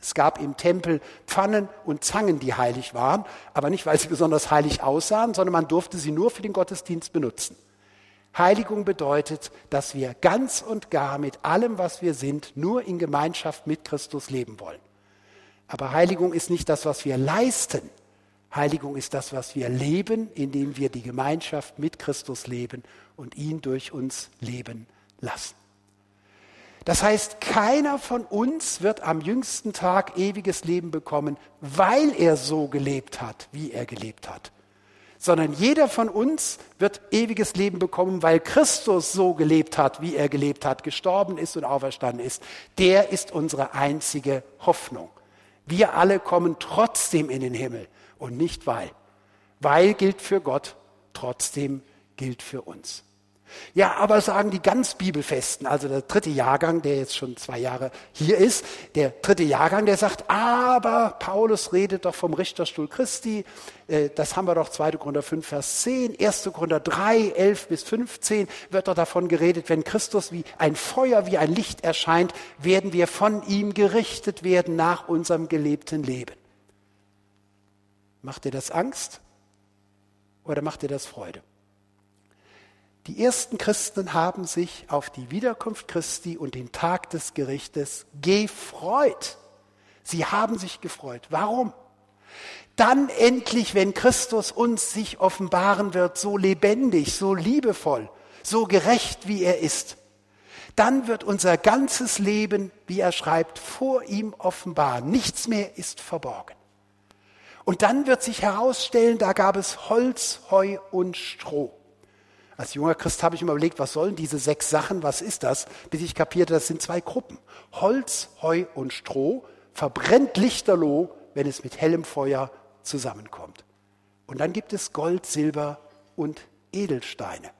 Es gab im Tempel Pfannen und Zangen, die heilig waren, aber nicht, weil sie besonders heilig aussahen, sondern man durfte sie nur für den Gottesdienst benutzen. Heiligung bedeutet, dass wir ganz und gar mit allem, was wir sind, nur in Gemeinschaft mit Christus leben wollen. Aber Heiligung ist nicht das, was wir leisten, Heiligung ist das, was wir leben, indem wir die Gemeinschaft mit Christus leben und ihn durch uns leben lassen. Das heißt, keiner von uns wird am jüngsten Tag ewiges Leben bekommen, weil er so gelebt hat, wie er gelebt hat, sondern jeder von uns wird ewiges Leben bekommen, weil Christus so gelebt hat, wie er gelebt hat, gestorben ist und auferstanden ist. Der ist unsere einzige Hoffnung. Wir alle kommen trotzdem in den Himmel und nicht weil. Weil gilt für Gott, trotzdem gilt für uns. Ja, aber sagen die ganz Bibelfesten, also der dritte Jahrgang, der jetzt schon zwei Jahre hier ist, der dritte Jahrgang, der sagt, aber Paulus redet doch vom Richterstuhl Christi, äh, das haben wir doch 2. Korinther 5, Vers 10, 1. Korinther 3, 11 bis 15 wird doch davon geredet, wenn Christus wie ein Feuer, wie ein Licht erscheint, werden wir von ihm gerichtet werden nach unserem gelebten Leben. Macht dir das Angst oder macht dir das Freude? Die ersten Christen haben sich auf die Wiederkunft Christi und den Tag des Gerichtes gefreut. Sie haben sich gefreut. Warum? Dann endlich, wenn Christus uns sich offenbaren wird, so lebendig, so liebevoll, so gerecht, wie er ist, dann wird unser ganzes Leben, wie er schreibt, vor ihm offenbar. Nichts mehr ist verborgen. Und dann wird sich herausstellen, da gab es Holz, Heu und Stroh. Als junger Christ habe ich mir überlegt, was sollen diese sechs Sachen, was ist das? Bis ich kapierte, das sind zwei Gruppen. Holz, Heu und Stroh verbrennt lichterloh, wenn es mit hellem Feuer zusammenkommt. Und dann gibt es Gold, Silber und Edelsteine.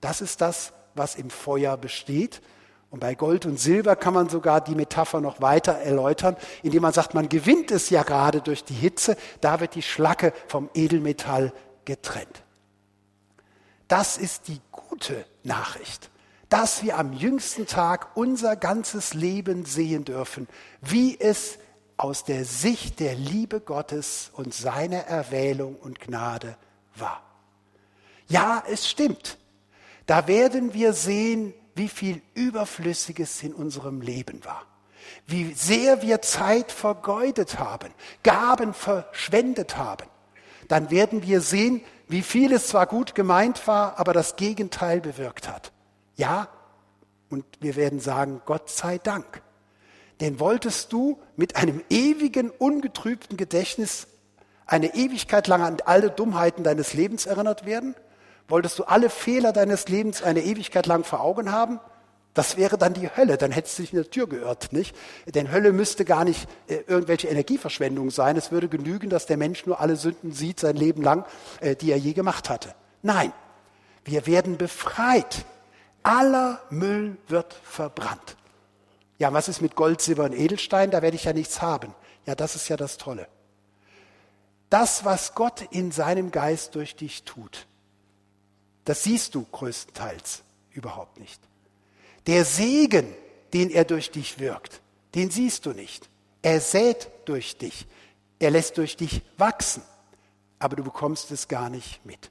Das ist das, was im Feuer besteht. Und bei Gold und Silber kann man sogar die Metapher noch weiter erläutern, indem man sagt, man gewinnt es ja gerade durch die Hitze, da wird die Schlacke vom Edelmetall getrennt. Das ist die gute Nachricht, dass wir am jüngsten Tag unser ganzes Leben sehen dürfen, wie es aus der Sicht der Liebe Gottes und seiner Erwählung und Gnade war. Ja, es stimmt. Da werden wir sehen, wie viel Überflüssiges in unserem Leben war. Wie sehr wir Zeit vergeudet haben, Gaben verschwendet haben. Dann werden wir sehen, wie viel es zwar gut gemeint war, aber das Gegenteil bewirkt hat. Ja, und wir werden sagen, Gott sei Dank. Denn wolltest du mit einem ewigen, ungetrübten Gedächtnis eine Ewigkeit lang an alle Dummheiten deines Lebens erinnert werden? Wolltest du alle Fehler deines Lebens eine Ewigkeit lang vor Augen haben? Das wäre dann die Hölle, dann hättest du dich in der Tür geirrt, nicht? Denn Hölle müsste gar nicht äh, irgendwelche Energieverschwendung sein. Es würde genügen, dass der Mensch nur alle Sünden sieht sein Leben lang, äh, die er je gemacht hatte. Nein, wir werden befreit. Aller Müll wird verbrannt. Ja, was ist mit Gold, Silber und Edelstein? Da werde ich ja nichts haben. Ja, das ist ja das Tolle. Das, was Gott in seinem Geist durch dich tut, das siehst du größtenteils überhaupt nicht. Der Segen, den er durch dich wirkt, den siehst du nicht. Er sät durch dich. Er lässt durch dich wachsen. Aber du bekommst es gar nicht mit.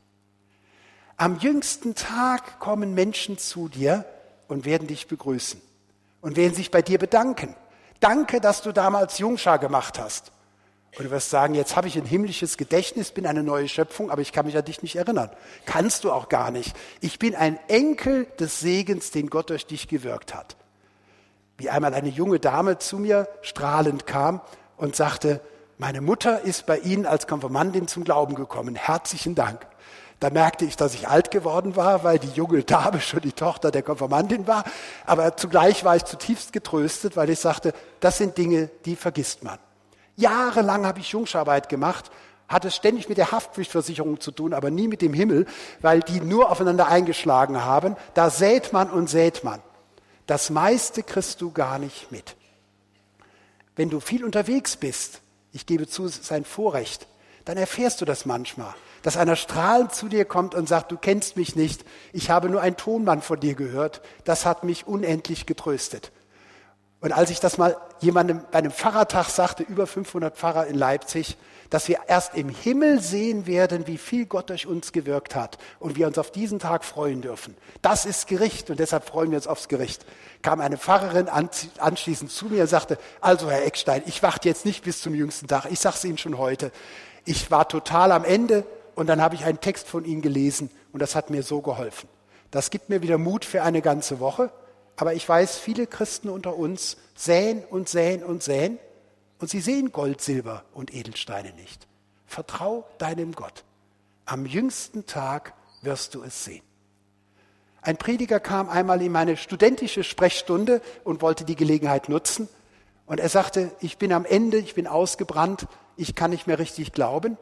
Am jüngsten Tag kommen Menschen zu dir und werden dich begrüßen und werden sich bei dir bedanken. Danke, dass du damals Jungschar gemacht hast. Und du wirst sagen, jetzt habe ich ein himmlisches Gedächtnis, bin eine neue Schöpfung, aber ich kann mich an dich nicht erinnern. Kannst du auch gar nicht. Ich bin ein Enkel des Segens, den Gott durch dich gewirkt hat. Wie einmal eine junge Dame zu mir strahlend kam und sagte, meine Mutter ist bei Ihnen als Konfirmandin zum Glauben gekommen. Herzlichen Dank. Da merkte ich, dass ich alt geworden war, weil die junge Dame schon die Tochter der Konfirmandin war. Aber zugleich war ich zutiefst getröstet, weil ich sagte, das sind Dinge, die vergisst man. Jahrelang habe ich Jungscharbeit gemacht, hatte ständig mit der Haftpflichtversicherung zu tun, aber nie mit dem Himmel, weil die nur aufeinander eingeschlagen haben. Da sät man und sät man. Das meiste kriegst du gar nicht mit. Wenn du viel unterwegs bist, ich gebe zu, es ist ein Vorrecht, dann erfährst du das manchmal, dass einer strahlend zu dir kommt und sagt, du kennst mich nicht, ich habe nur einen Tonmann von dir gehört, das hat mich unendlich getröstet. Und als ich das mal jemandem bei einem Pfarrertag sagte, über 500 Pfarrer in Leipzig, dass wir erst im Himmel sehen werden, wie viel Gott durch uns gewirkt hat und wir uns auf diesen Tag freuen dürfen. Das ist Gericht und deshalb freuen wir uns aufs Gericht. Kam eine Pfarrerin anschließend zu mir und sagte, also Herr Eckstein, ich warte jetzt nicht bis zum jüngsten Tag, ich sage es Ihnen schon heute. Ich war total am Ende und dann habe ich einen Text von Ihnen gelesen und das hat mir so geholfen. Das gibt mir wieder Mut für eine ganze Woche aber ich weiß, viele Christen unter uns säen und säen und säen und sie sehen Gold, Silber und Edelsteine nicht. Vertrau deinem Gott. Am jüngsten Tag wirst du es sehen. Ein Prediger kam einmal in meine studentische Sprechstunde und wollte die Gelegenheit nutzen. Und er sagte, ich bin am Ende, ich bin ausgebrannt, ich kann nicht mehr richtig glauben.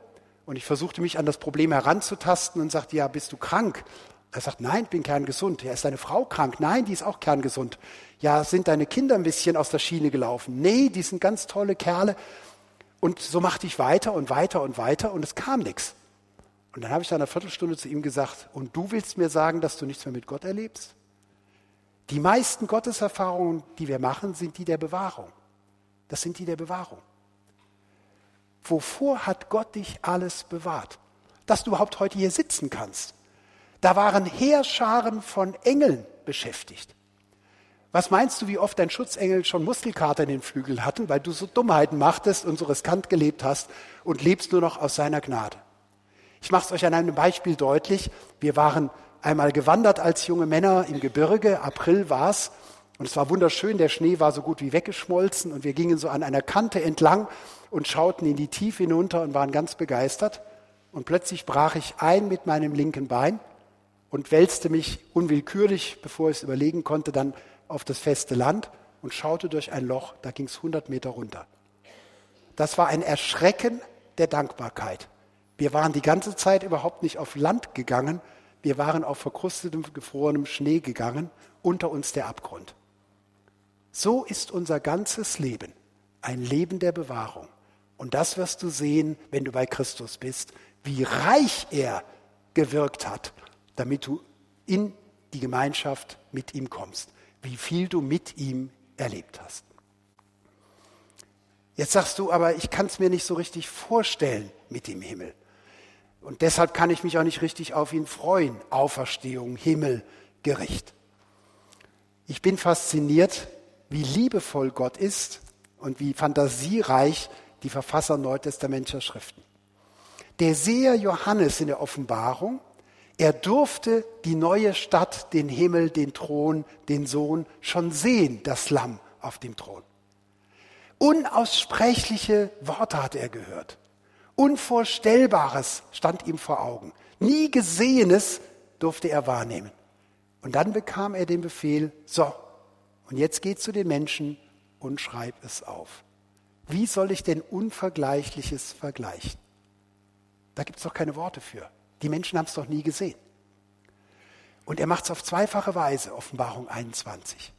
Und ich versuchte mich an das Problem heranzutasten und sagte, ja, bist du krank? Er sagt, nein, ich bin kerngesund. Ja, ist deine Frau krank? Nein, die ist auch kerngesund. Ja, sind deine Kinder ein bisschen aus der Schiene gelaufen? Nee, die sind ganz tolle Kerle. Und so machte ich weiter und weiter und weiter und es kam nichts. Und dann habe ich nach einer Viertelstunde zu ihm gesagt, und du willst mir sagen, dass du nichts mehr mit Gott erlebst? Die meisten Gotteserfahrungen, die wir machen, sind die der Bewahrung. Das sind die der Bewahrung. Wovor hat Gott dich alles bewahrt? Dass du überhaupt heute hier sitzen kannst. Da waren Heerscharen von Engeln beschäftigt. Was meinst du, wie oft dein Schutzengel schon Muskelkater in den Flügeln hatten, weil du so Dummheiten machtest und so riskant gelebt hast und lebst nur noch aus seiner Gnade? Ich mache es euch an einem Beispiel deutlich. Wir waren einmal gewandert als junge Männer im Gebirge, April war's, und es war wunderschön, der Schnee war so gut wie weggeschmolzen und wir gingen so an einer Kante entlang und schauten in die Tiefe hinunter und waren ganz begeistert. Und plötzlich brach ich ein mit meinem linken Bein und wälzte mich unwillkürlich, bevor ich es überlegen konnte, dann auf das feste Land und schaute durch ein Loch, da ging es 100 Meter runter. Das war ein Erschrecken der Dankbarkeit. Wir waren die ganze Zeit überhaupt nicht auf Land gegangen, wir waren auf verkrustetem, gefrorenem Schnee gegangen, unter uns der Abgrund. So ist unser ganzes Leben ein Leben der Bewahrung. Und das wirst du sehen, wenn du bei Christus bist, wie reich er gewirkt hat, damit du in die Gemeinschaft mit ihm kommst, wie viel du mit ihm erlebt hast. Jetzt sagst du, aber ich kann es mir nicht so richtig vorstellen mit dem Himmel. Und deshalb kann ich mich auch nicht richtig auf ihn freuen. Auferstehung, Himmel, Gericht. Ich bin fasziniert, wie liebevoll Gott ist und wie fantasiereich die Verfasser neutestamentlicher Schriften. Der Seher Johannes in der Offenbarung, er durfte die neue Stadt, den Himmel, den Thron, den Sohn schon sehen, das Lamm auf dem Thron. Unaussprechliche Worte hat er gehört. Unvorstellbares stand ihm vor Augen. Nie Gesehenes durfte er wahrnehmen. Und dann bekam er den Befehl, so, und jetzt geh zu den Menschen und schreib es auf. Wie soll ich denn Unvergleichliches vergleichen? Da gibt es doch keine Worte für. Die Menschen haben es doch nie gesehen. Und er macht es auf zweifache Weise, Offenbarung 21.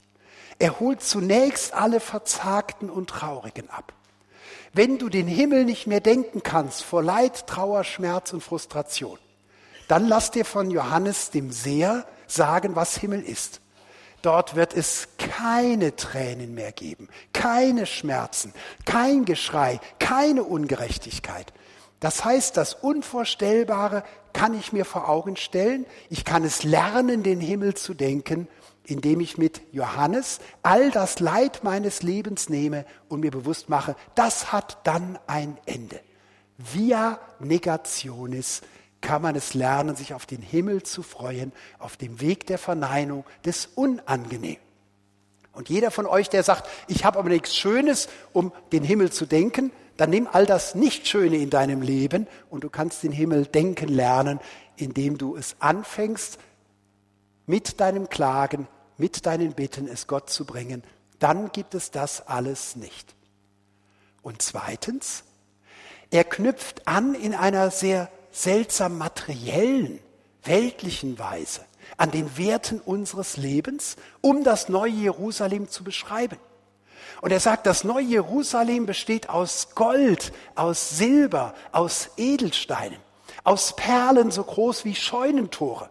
Er holt zunächst alle Verzagten und Traurigen ab. Wenn du den Himmel nicht mehr denken kannst vor Leid, Trauer, Schmerz und Frustration, dann lass dir von Johannes dem Seher sagen, was Himmel ist. Dort wird es keine Tränen mehr geben, keine Schmerzen, kein Geschrei, keine Ungerechtigkeit. Das heißt, das Unvorstellbare kann ich mir vor Augen stellen. Ich kann es lernen, den Himmel zu denken, indem ich mit Johannes all das Leid meines Lebens nehme und mir bewusst mache, das hat dann ein Ende. Via negationis kann man es lernen, sich auf den Himmel zu freuen, auf dem Weg der Verneinung des Unangenehmen. Und jeder von euch, der sagt, ich habe aber nichts Schönes, um den Himmel zu denken, dann nimm all das Nicht-Schöne in deinem Leben und du kannst den Himmel denken lernen, indem du es anfängst, mit deinem Klagen, mit deinen Bitten es Gott zu bringen. Dann gibt es das alles nicht. Und zweitens, er knüpft an in einer sehr seltsam materiellen, weltlichen Weise an den Werten unseres Lebens, um das neue Jerusalem zu beschreiben. Und er sagt, das neue Jerusalem besteht aus Gold, aus Silber, aus Edelsteinen, aus Perlen so groß wie Scheunentore.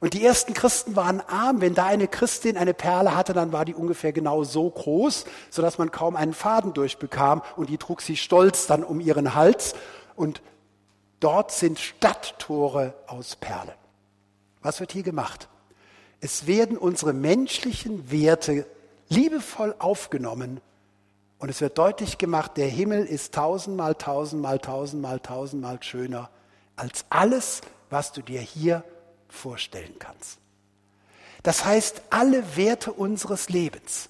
Und die ersten Christen waren arm. Wenn da eine Christin eine Perle hatte, dann war die ungefähr genau so groß, sodass man kaum einen Faden durchbekam. Und die trug sie stolz dann um ihren Hals. Und Dort sind Stadttore aus Perlen. Was wird hier gemacht? Es werden unsere menschlichen Werte liebevoll aufgenommen und es wird deutlich gemacht, der Himmel ist tausendmal, tausendmal, tausendmal, tausendmal schöner als alles, was du dir hier vorstellen kannst. Das heißt, alle Werte unseres Lebens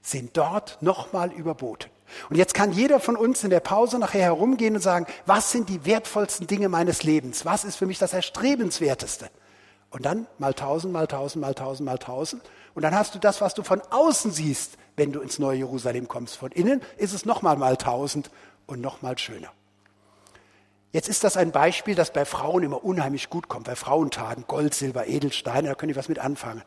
sind dort nochmal überboten. Und jetzt kann jeder von uns in der Pause nachher herumgehen und sagen, was sind die wertvollsten Dinge meines Lebens? Was ist für mich das Erstrebenswerteste? Und dann mal tausend, mal tausend, mal tausend, mal tausend. Und dann hast du das, was du von außen siehst, wenn du ins neue Jerusalem kommst. Von innen ist es nochmal mal tausend und nochmal schöner. Jetzt ist das ein Beispiel, das bei Frauen immer unheimlich gut kommt. Bei Frauentagen, Gold, Silber, Edelsteine, da können die was mit anfangen.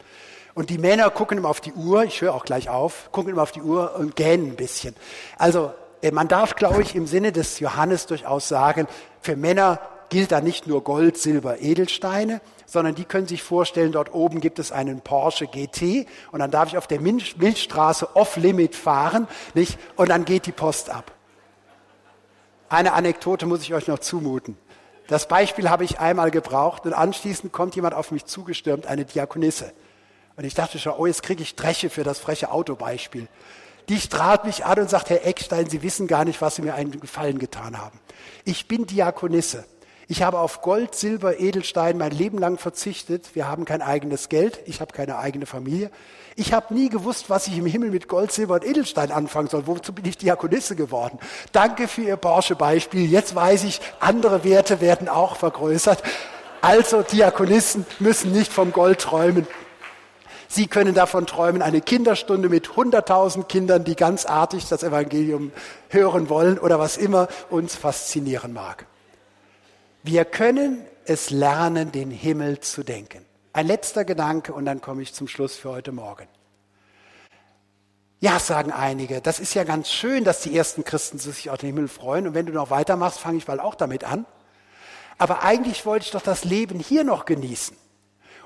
Und die Männer gucken immer auf die Uhr, ich höre auch gleich auf, gucken immer auf die Uhr und gähnen ein bisschen. Also äh, man darf, glaube ich, im Sinne des Johannes durchaus sagen, für Männer gilt da nicht nur Gold, Silber, Edelsteine, sondern die können sich vorstellen, dort oben gibt es einen Porsche GT und dann darf ich auf der Milchstraße off-limit fahren, nicht? Und dann geht die Post ab. Eine Anekdote muss ich euch noch zumuten. Das Beispiel habe ich einmal gebraucht und anschließend kommt jemand auf mich zugestürmt, eine Diakonisse. Und ich dachte schon, oh, jetzt kriege ich Dresche für das freche Autobeispiel. Die strahlt mich an und sagt, Herr Eckstein, Sie wissen gar nicht, was Sie mir einen Gefallen getan haben. Ich bin Diakonisse. Ich habe auf Gold, Silber, Edelstein mein Leben lang verzichtet. Wir haben kein eigenes Geld. Ich habe keine eigene Familie. Ich habe nie gewusst, was ich im Himmel mit Gold, Silber und Edelstein anfangen soll. Wozu bin ich Diakonisse geworden? Danke für Ihr Porsche-Beispiel. Jetzt weiß ich, andere Werte werden auch vergrößert. Also Diakonissen müssen nicht vom Gold träumen. Sie können davon träumen, eine Kinderstunde mit 100.000 Kindern, die ganz artig das Evangelium hören wollen oder was immer uns faszinieren mag. Wir können es lernen, den Himmel zu denken. Ein letzter Gedanke und dann komme ich zum Schluss für heute Morgen. Ja, sagen einige, das ist ja ganz schön, dass die ersten Christen sich auf den Himmel freuen. Und wenn du noch weitermachst, fange ich bald auch damit an. Aber eigentlich wollte ich doch das Leben hier noch genießen.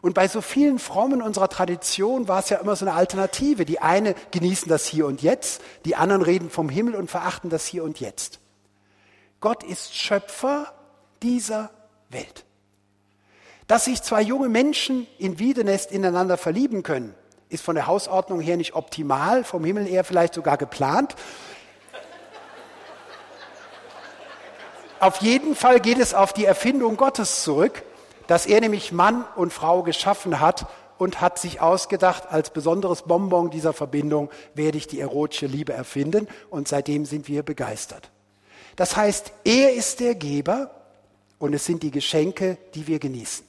Und bei so vielen Frommen unserer Tradition war es ja immer so eine Alternative. Die eine genießen das Hier und Jetzt, die anderen reden vom Himmel und verachten das Hier und Jetzt. Gott ist Schöpfer dieser Welt. Dass sich zwei junge Menschen in Wiedenest ineinander verlieben können, ist von der Hausordnung her nicht optimal, vom Himmel eher vielleicht sogar geplant. Auf jeden Fall geht es auf die Erfindung Gottes zurück, dass er nämlich Mann und Frau geschaffen hat und hat sich ausgedacht, als besonderes Bonbon dieser Verbindung werde ich die erotische Liebe erfinden und seitdem sind wir begeistert. Das heißt, er ist der Geber und es sind die Geschenke, die wir genießen.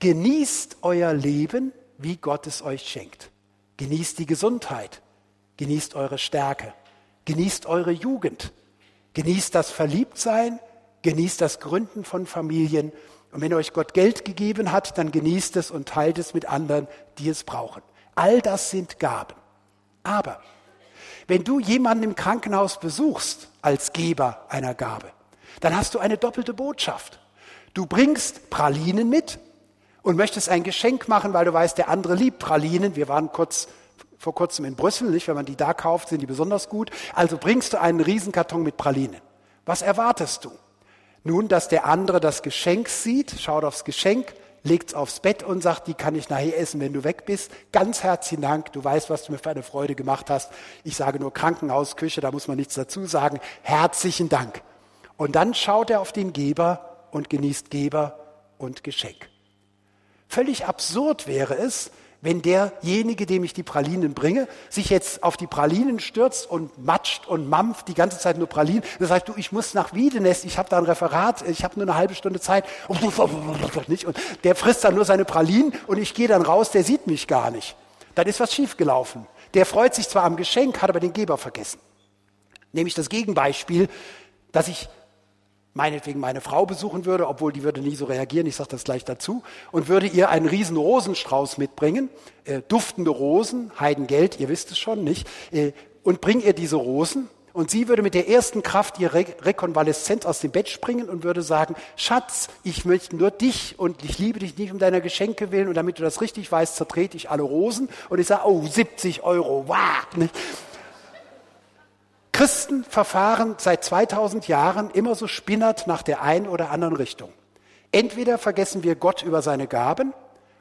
Genießt euer Leben, wie Gott es euch schenkt. Genießt die Gesundheit, genießt eure Stärke, genießt eure Jugend, genießt das Verliebtsein, genießt das Gründen von Familien. Und wenn euch Gott Geld gegeben hat, dann genießt es und teilt es mit anderen, die es brauchen. All das sind Gaben. Aber wenn du jemanden im Krankenhaus besuchst als Geber einer Gabe, dann hast du eine doppelte Botschaft. Du bringst Pralinen mit und möchtest ein Geschenk machen, weil du weißt, der andere liebt Pralinen. Wir waren kurz vor kurzem in Brüssel, nicht? Wenn man die da kauft, sind die besonders gut. Also bringst du einen Riesenkarton mit Pralinen. Was erwartest du? Nun, dass der andere das Geschenk sieht, schaut aufs Geschenk, legt es aufs Bett und sagt, die kann ich nachher essen, wenn du weg bist. Ganz herzlichen Dank, du weißt, was du mir für eine Freude gemacht hast. Ich sage nur Krankenhausküche, da muss man nichts dazu sagen. Herzlichen Dank. Und dann schaut er auf den Geber und genießt Geber und Geschenk. Völlig absurd wäre es, wenn derjenige, dem ich die Pralinen bringe, sich jetzt auf die Pralinen stürzt und matscht und mampft die ganze Zeit nur Pralinen. Dann sagt du, ich muss nach Wiedenest, ich habe da ein Referat, ich habe nur eine halbe Stunde Zeit. [LAUGHS] Und der frisst dann nur seine Pralinen und ich gehe dann raus, der sieht mich gar nicht. Dann ist was schiefgelaufen. Der freut sich zwar am Geschenk, hat aber den Geber vergessen. Nämlich das Gegenbeispiel, dass ich meinetwegen meine Frau besuchen würde, obwohl die würde nie so reagieren, ich sage das gleich dazu, und würde ihr einen riesen Rosenstrauß mitbringen, äh, duftende Rosen, Heidengeld, ihr wisst es schon, nicht, äh, und bring ihr diese Rosen und sie würde mit der ersten Kraft ihr Re Rekonvaleszenz aus dem Bett springen und würde sagen, Schatz, ich möchte nur dich und ich liebe dich nicht um deiner Geschenke willen und damit du das richtig weißt, zertrete ich alle Rosen und ich sage, oh, 70 Euro, wow. Christen verfahren seit 2000 Jahren immer so spinnert nach der einen oder anderen Richtung. Entweder vergessen wir Gott über seine Gaben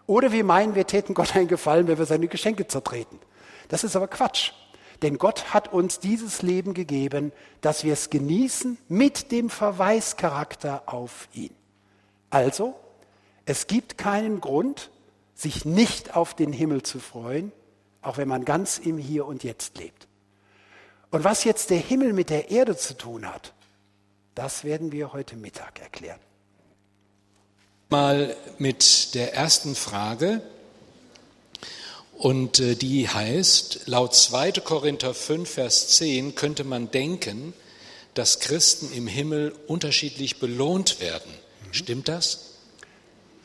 oder wir meinen, wir täten Gott einen Gefallen, wenn wir seine Geschenke zertreten. Das ist aber Quatsch. Denn Gott hat uns dieses Leben gegeben, dass wir es genießen mit dem Verweischarakter auf ihn. Also, es gibt keinen Grund, sich nicht auf den Himmel zu freuen, auch wenn man ganz im Hier und Jetzt lebt. Und was jetzt der Himmel mit der Erde zu tun hat, das werden wir heute Mittag erklären. Mal mit der ersten Frage. Und äh, die heißt, laut 2. Korinther 5, Vers 10 könnte man denken, dass Christen im Himmel unterschiedlich belohnt werden. Mhm. Stimmt das?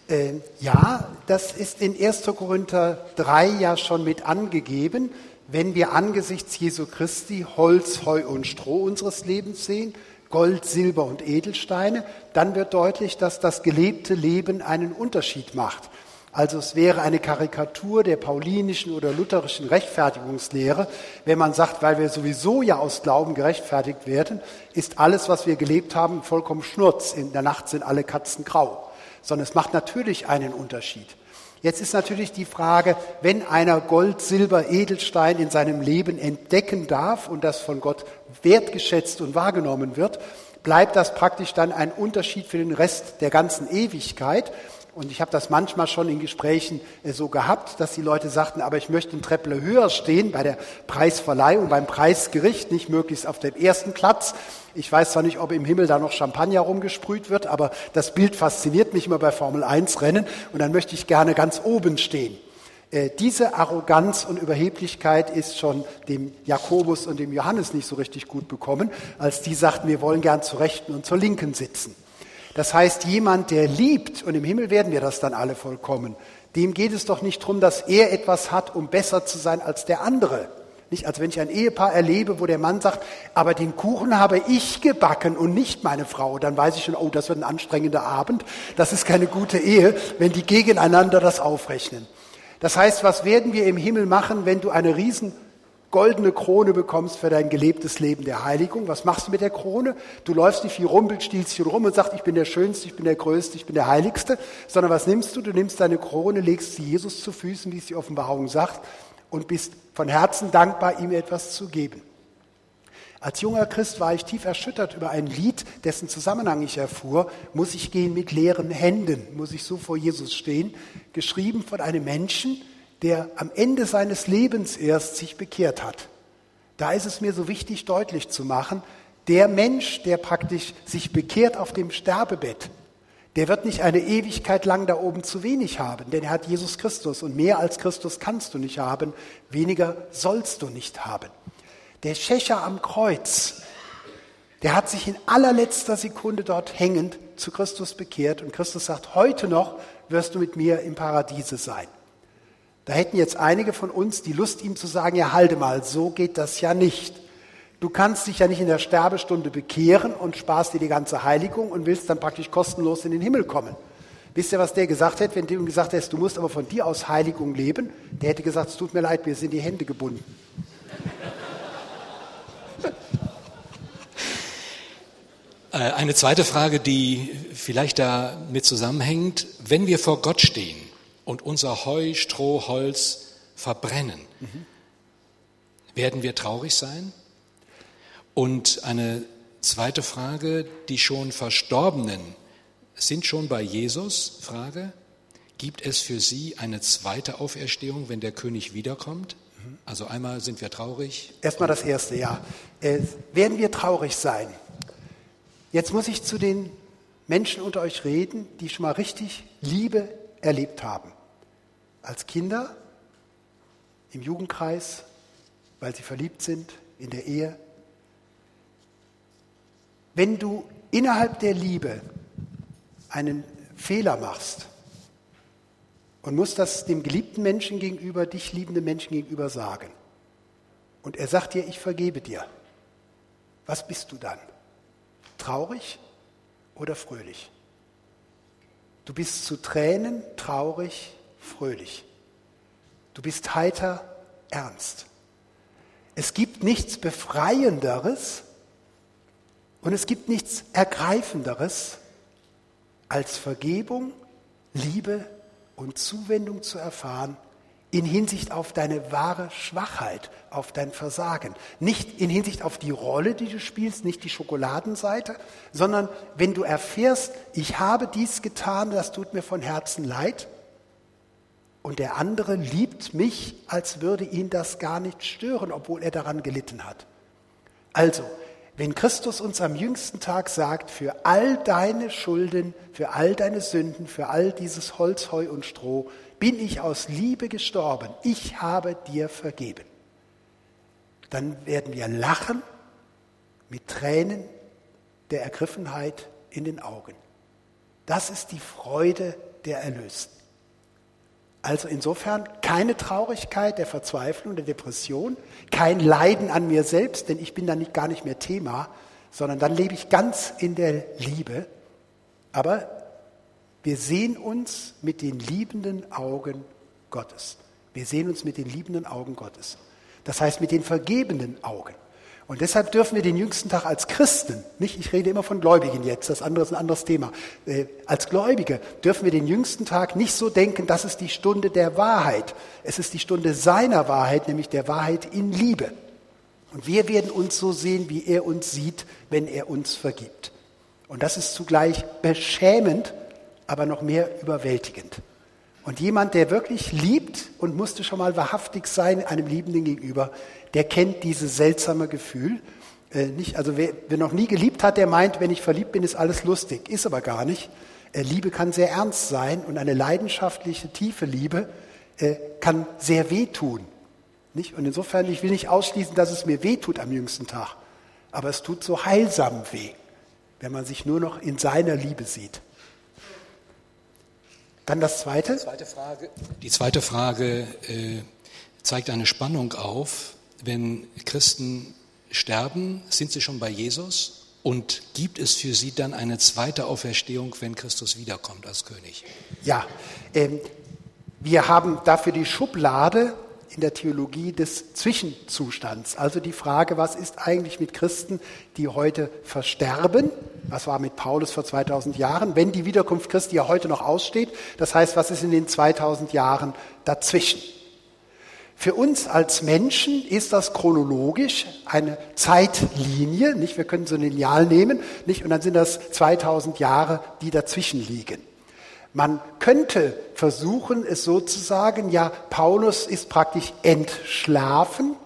Äh, ja, das ist in 1. Korinther 3 ja schon mit angegeben wenn wir angesichts Jesu Christi Holz, Heu und Stroh unseres Lebens sehen, Gold, Silber und Edelsteine, dann wird deutlich, dass das gelebte Leben einen Unterschied macht. Also es wäre eine Karikatur der paulinischen oder lutherischen Rechtfertigungslehre, wenn man sagt, weil wir sowieso ja aus Glauben gerechtfertigt werden, ist alles, was wir gelebt haben, vollkommen Schnurz. In der Nacht sind alle Katzen grau. Sondern es macht natürlich einen Unterschied. Jetzt ist natürlich die Frage, wenn einer Gold, Silber, Edelstein in seinem Leben entdecken darf und das von Gott wertgeschätzt und wahrgenommen wird, bleibt das praktisch dann ein Unterschied für den Rest der ganzen Ewigkeit. Und ich habe das manchmal schon in Gesprächen äh, so gehabt, dass die Leute sagten, aber ich möchte ein Treppler höher stehen bei der Preisverleihung, beim Preisgericht, nicht möglichst auf dem ersten Platz. Ich weiß zwar nicht, ob im Himmel da noch Champagner rumgesprüht wird, aber das Bild fasziniert mich immer bei Formel 1 Rennen und dann möchte ich gerne ganz oben stehen. Äh, diese Arroganz und Überheblichkeit ist schon dem Jakobus und dem Johannes nicht so richtig gut bekommen, als die sagten, wir wollen gern zur Rechten und zur Linken sitzen. Das heißt, jemand, der liebt, und im Himmel werden wir das dann alle vollkommen, dem geht es doch nicht darum, dass er etwas hat, um besser zu sein als der andere. Nicht, als wenn ich ein Ehepaar erlebe, wo der Mann sagt, aber den Kuchen habe ich gebacken und nicht meine Frau. Dann weiß ich schon, oh, das wird ein anstrengender Abend. Das ist keine gute Ehe, wenn die gegeneinander das aufrechnen. Das heißt, was werden wir im Himmel machen, wenn du eine riesen goldene Krone bekommst für dein gelebtes Leben der Heiligung. Was machst du mit der Krone? Du läufst nicht wie Rumpelstilzchen rum und sagst, ich bin der Schönste, ich bin der Größte, ich bin der Heiligste, sondern was nimmst du? Du nimmst deine Krone, legst sie Jesus zu Füßen, wie es die Offenbarung sagt, und bist von Herzen dankbar, ihm etwas zu geben. Als junger Christ war ich tief erschüttert über ein Lied, dessen Zusammenhang ich erfuhr. Muss ich gehen mit leeren Händen? Muss ich so vor Jesus stehen? Geschrieben von einem Menschen, der am Ende seines Lebens erst sich bekehrt hat. Da ist es mir so wichtig, deutlich zu machen, der Mensch, der praktisch sich bekehrt auf dem Sterbebett, der wird nicht eine Ewigkeit lang da oben zu wenig haben, denn er hat Jesus Christus und mehr als Christus kannst du nicht haben, weniger sollst du nicht haben. Der Schächer am Kreuz, der hat sich in allerletzter Sekunde dort hängend zu Christus bekehrt und Christus sagt, heute noch wirst du mit mir im Paradiese sein. Da hätten jetzt einige von uns die Lust, ihm zu sagen, ja, halte mal, so geht das ja nicht. Du kannst dich ja nicht in der Sterbestunde bekehren und sparst dir die ganze Heiligung und willst dann praktisch kostenlos in den Himmel kommen. Wisst ihr, was der gesagt hätte, wenn du ihm gesagt hättest, du musst aber von dir aus Heiligung leben? Der hätte gesagt, es tut mir leid, mir sind die Hände gebunden. [LAUGHS] Äh, eine zweite Frage, die vielleicht damit zusammenhängt, wenn wir vor Gott stehen, und unser Heu, Stroh, Holz verbrennen, mhm. werden wir traurig sein? Und eine zweite Frage, die schon Verstorbenen sind schon bei Jesus? Frage, gibt es für sie eine zweite Auferstehung, wenn der König wiederkommt? Also einmal sind wir traurig. Erstmal das erste, ja. Äh, werden wir traurig sein? Jetzt muss ich zu den Menschen unter euch reden, die schon mal richtig Liebe erlebt haben als Kinder, im Jugendkreis, weil sie verliebt sind, in der Ehe. Wenn du innerhalb der Liebe einen Fehler machst und musst das dem geliebten Menschen gegenüber, dich liebenden Menschen gegenüber sagen, und er sagt dir, ich vergebe dir, was bist du dann? Traurig oder fröhlich? Du bist zu Tränen traurig fröhlich. Du bist heiter ernst. Es gibt nichts Befreienderes und es gibt nichts Ergreifenderes, als Vergebung, Liebe und Zuwendung zu erfahren in Hinsicht auf deine wahre Schwachheit, auf dein Versagen. Nicht in Hinsicht auf die Rolle, die du spielst, nicht die Schokoladenseite, sondern wenn du erfährst, ich habe dies getan, das tut mir von Herzen leid, und der andere liebt mich, als würde ihn das gar nicht stören, obwohl er daran gelitten hat. Also, wenn Christus uns am jüngsten Tag sagt, für all deine Schulden, für all deine Sünden, für all dieses Holz, Heu und Stroh, bin ich aus Liebe gestorben, ich habe dir vergeben, dann werden wir lachen mit Tränen der Ergriffenheit in den Augen. Das ist die Freude der Erlösten. Also insofern keine Traurigkeit der Verzweiflung, der Depression, kein Leiden an mir selbst, denn ich bin dann nicht, gar nicht mehr Thema, sondern dann lebe ich ganz in der Liebe. Aber wir sehen uns mit den liebenden Augen Gottes. Wir sehen uns mit den liebenden Augen Gottes. Das heißt mit den vergebenen Augen. Und deshalb dürfen wir den jüngsten Tag als Christen, nicht, ich rede immer von Gläubigen jetzt, das andere ist ein anderes Thema, äh, als Gläubige dürfen wir den jüngsten Tag nicht so denken, das ist die Stunde der Wahrheit. Es ist die Stunde seiner Wahrheit, nämlich der Wahrheit in Liebe. Und wir werden uns so sehen, wie er uns sieht, wenn er uns vergibt. Und das ist zugleich beschämend, aber noch mehr überwältigend. Und jemand, der wirklich liebt und musste schon mal wahrhaftig sein einem Liebenden gegenüber, der kennt dieses seltsame Gefühl. Äh, nicht, also wer, wer noch nie geliebt hat, der meint, wenn ich verliebt bin, ist alles lustig. Ist aber gar nicht. Äh, Liebe kann sehr ernst sein und eine leidenschaftliche, tiefe Liebe äh, kann sehr wehtun. Nicht? Und insofern, ich will nicht ausschließen, dass es mir wehtut am jüngsten Tag. Aber es tut so heilsam weh, wenn man sich nur noch in seiner Liebe sieht. Dann das Zweite. Die zweite Frage, die zweite Frage äh, zeigt eine Spannung auf. Wenn Christen sterben, sind sie schon bei Jesus? Und gibt es für sie dann eine zweite Auferstehung, wenn Christus wiederkommt als König? Ja, ähm, wir haben dafür die Schublade in der Theologie des Zwischenzustands. Also die Frage, was ist eigentlich mit Christen, die heute versterben? Was war mit Paulus vor 2000 Jahren? Wenn die Wiederkunft Christi ja heute noch aussteht, das heißt, was ist in den 2000 Jahren dazwischen? Für uns als Menschen ist das chronologisch eine Zeitlinie, nicht? Wir können so ein Lineal nehmen, nicht? Und dann sind das 2000 Jahre, die dazwischen liegen. Man könnte versuchen, es so zu sagen, ja, Paulus ist praktisch entschlafen.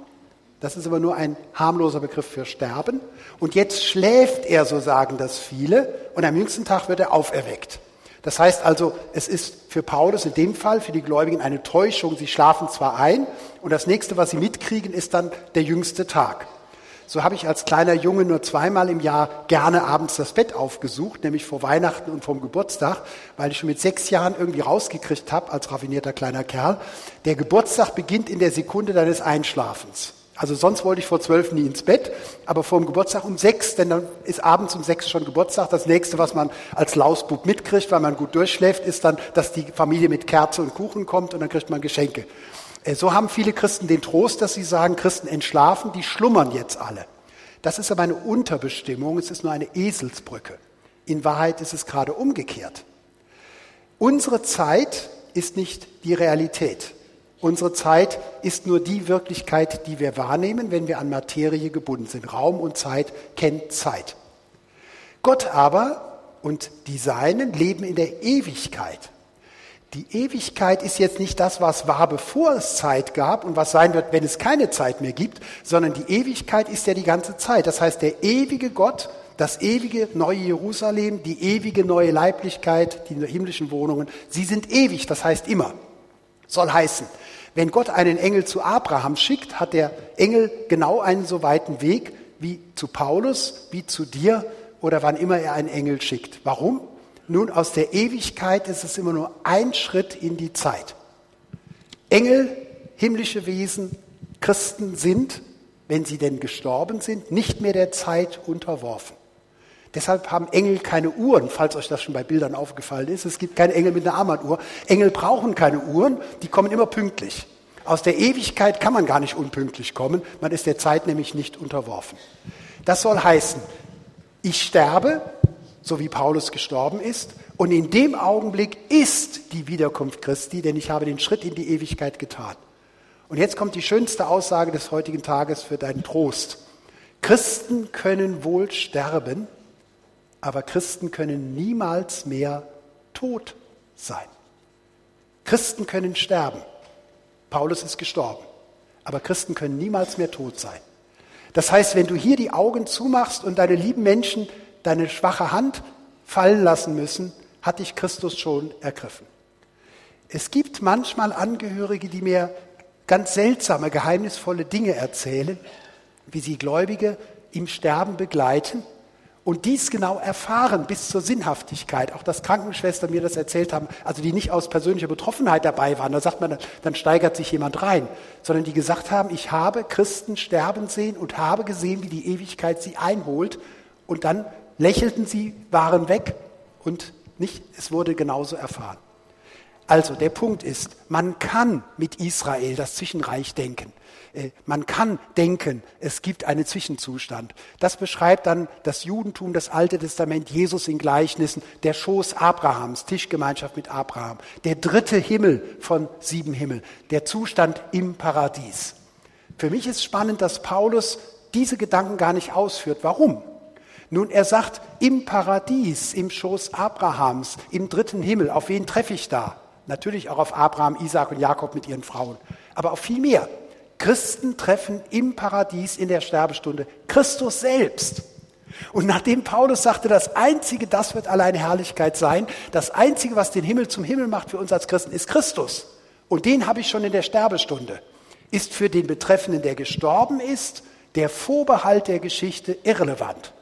Das ist aber nur ein harmloser Begriff für Sterben. Und jetzt schläft er, so sagen das viele, und am jüngsten Tag wird er auferweckt. Das heißt also, es ist für Paulus in dem Fall, für die Gläubigen eine Täuschung. Sie schlafen zwar ein und das nächste, was sie mitkriegen, ist dann der jüngste Tag. So habe ich als kleiner Junge nur zweimal im Jahr gerne abends das Bett aufgesucht, nämlich vor Weihnachten und vom Geburtstag, weil ich schon mit sechs Jahren irgendwie rausgekriegt habe, als raffinierter kleiner Kerl, der Geburtstag beginnt in der Sekunde deines Einschlafens. Also sonst wollte ich vor zwölf nie ins Bett, aber vor dem Geburtstag um sechs, denn dann ist abends um sechs schon Geburtstag. Das nächste, was man als Lausbub mitkriegt, weil man gut durchschläft, ist dann, dass die Familie mit Kerze und Kuchen kommt und dann kriegt man Geschenke. Äh, so haben viele Christen den Trost, dass sie sagen, Christen entschlafen, die schlummern jetzt alle. Das ist aber eine Unterbestimmung, es ist nur eine Eselsbrücke. In Wahrheit ist es gerade umgekehrt. Unsere Zeit ist nicht die Realität. Unsere Zeit ist nur die Wirklichkeit, die wir wahrnehmen, wenn wir an Materie gebunden sind. Raum und Zeit kennt Zeit. Gott aber und die Seinen leben in der Ewigkeit. Die Ewigkeit ist jetzt nicht das, was war, bevor es Zeit gab und was sein wird, wenn es keine Zeit mehr gibt, sondern die Ewigkeit ist ja die ganze Zeit. Das heißt, der ewige Gott, das ewige neue Jerusalem, die ewige neue Leiblichkeit, die himmlischen Wohnungen, sie sind ewig, das heißt immer. Soll heißen, wenn Gott einen Engel zu Abraham schickt, hat der Engel genau einen so weiten Weg wie zu Paulus, wie zu dir oder wann immer er einen Engel schickt. Warum? Nun, aus der Ewigkeit ist es immer nur ein Schritt in die Zeit. Engel, himmlische Wesen, Christen sind, wenn sie denn gestorben sind, nicht mehr der Zeit unterworfen. Deshalb haben Engel keine Uhren, falls euch das schon bei Bildern aufgefallen ist. Es gibt keine Engel mit einer Armbanduhr. Engel brauchen keine Uhren, die kommen immer pünktlich. Aus der Ewigkeit kann man gar nicht unpünktlich kommen, man ist der Zeit nämlich nicht unterworfen. Das soll heißen, ich sterbe, so wie Paulus gestorben ist, und in dem Augenblick ist die Wiederkunft Christi, denn ich habe den Schritt in die Ewigkeit getan. Und jetzt kommt die schönste Aussage des heutigen Tages für deinen Trost. Christen können wohl sterben, aber Christen können niemals mehr tot sein. Christen können sterben. Paulus ist gestorben. Aber Christen können niemals mehr tot sein. Das heißt, wenn du hier die Augen zumachst und deine lieben Menschen deine schwache Hand fallen lassen müssen, hat dich Christus schon ergriffen. Es gibt manchmal Angehörige, die mir ganz seltsame, geheimnisvolle Dinge erzählen, wie sie Gläubige im Sterben begleiten und dies genau erfahren bis zur Sinnhaftigkeit. Auch dass Krankenschwestern mir das erzählt haben, also die nicht aus persönlicher Betroffenheit dabei waren, da sagt man, dann steigert sich jemand rein, sondern die gesagt haben, ich habe Christen sterben sehen und habe gesehen, wie die Ewigkeit sie einholt und dann lächelten sie, waren weg und nicht, es wurde genauso erfahren. Also der Punkt ist, man kann mit Israel das Zwischenreich denken. Äh, man kann denken, es gibt einen Zwischenzustand. Das beschreibt dann das Judentum, das Alte Testament, Jesus in Gleichnissen, der Schoß Abrahams, Tischgemeinschaft mit Abraham, der dritte Himmel von sieben Himmel, der Zustand im Paradies. Für mich ist spannend, dass Paulus diese Gedanken gar nicht ausführt. Warum? Nun, er sagt, im Paradies, im Schoß Abrahams, im dritten Himmel, auf wen treffe ich da? Natürlich auch auf Abraham, Isaac und Jakob mit ihren Frauen, aber auf viel mehr. Christen treffen im Paradies in der Sterbestunde Christus selbst. Und nachdem Paulus sagte, das Einzige, das wird allein Herrlichkeit sein, das Einzige, was den Himmel zum Himmel macht für uns als Christen, ist Christus. Und den habe ich schon in der Sterbestunde. Ist für den Betreffenden, der gestorben ist, der Vorbehalt der Geschichte irrelevant.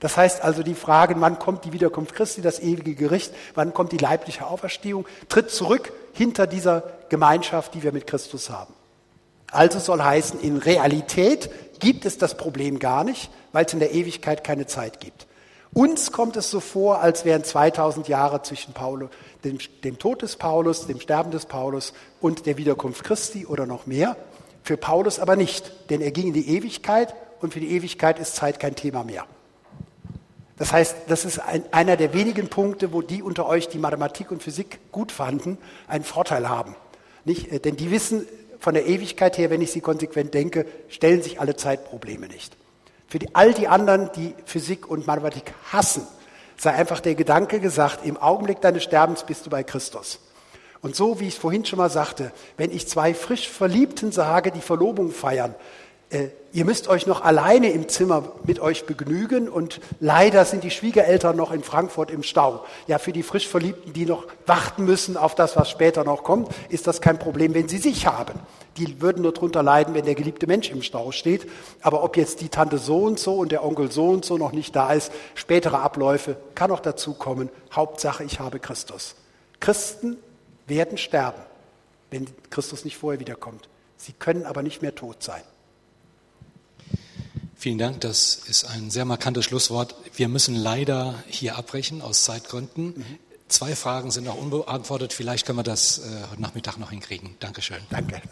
Das heißt also die Frage, wann kommt die Wiederkunft Christi, das ewige Gericht, wann kommt die leibliche Auferstehung, tritt zurück hinter dieser Gemeinschaft, die wir mit Christus haben. Also soll heißen, in Realität gibt es das Problem gar nicht, weil es in der Ewigkeit keine Zeit gibt. Uns kommt es so vor, als wären 2000 Jahre zwischen Paulus, dem, dem Tod des Paulus, dem Sterben des Paulus und der Wiederkunft Christi oder noch mehr. Für Paulus aber nicht, denn er ging in die Ewigkeit und für die Ewigkeit ist Zeit kein Thema mehr. Das heißt, das ist ein, einer der wenigen Punkte, wo die unter euch, die Mathematik und Physik gut fanden, einen Vorteil haben. Nicht? Äh, denn die wissen von der Ewigkeit her, wenn ich sie konsequent denke, stellen sich alle Zeitprobleme nicht. Für die, all die anderen, die Physik und Mathematik hassen, sei einfach der Gedanke gesagt, im Augenblick deines Sterbens bist du bei Christus. Und so, wie ich es vorhin schon mal sagte, wenn ich zwei frisch Verliebten sage, die Verlobung feiern, ihr müsst euch noch alleine im Zimmer mit euch begnügen und leider sind die Schwiegereltern noch in Frankfurt im Stau. Ja, für die frisch Verliebten, die noch warten müssen auf das, was später noch kommt, ist das kein Problem, wenn sie sich haben. Die würden nur drunter leiden, wenn der geliebte Mensch im Stau steht. Aber ob jetzt die Tante so und so und der Onkel so und so noch nicht da ist, spätere Abläufe, kann auch dazu kommen. Hauptsache, ich habe Christus. Christen werden sterben, wenn Christus nicht vorher wiederkommt. Sie können aber nicht mehr tot sein. Vielen Dank, das ist ein sehr markantes Schlusswort. Wir müssen leider hier abbrechen aus Zeitgründen. Mhm. Zwei Fragen sind noch unbeantwortet. Vielleicht können wir das äh, heute Nachmittag noch hinkriegen. Dankeschön. Danke.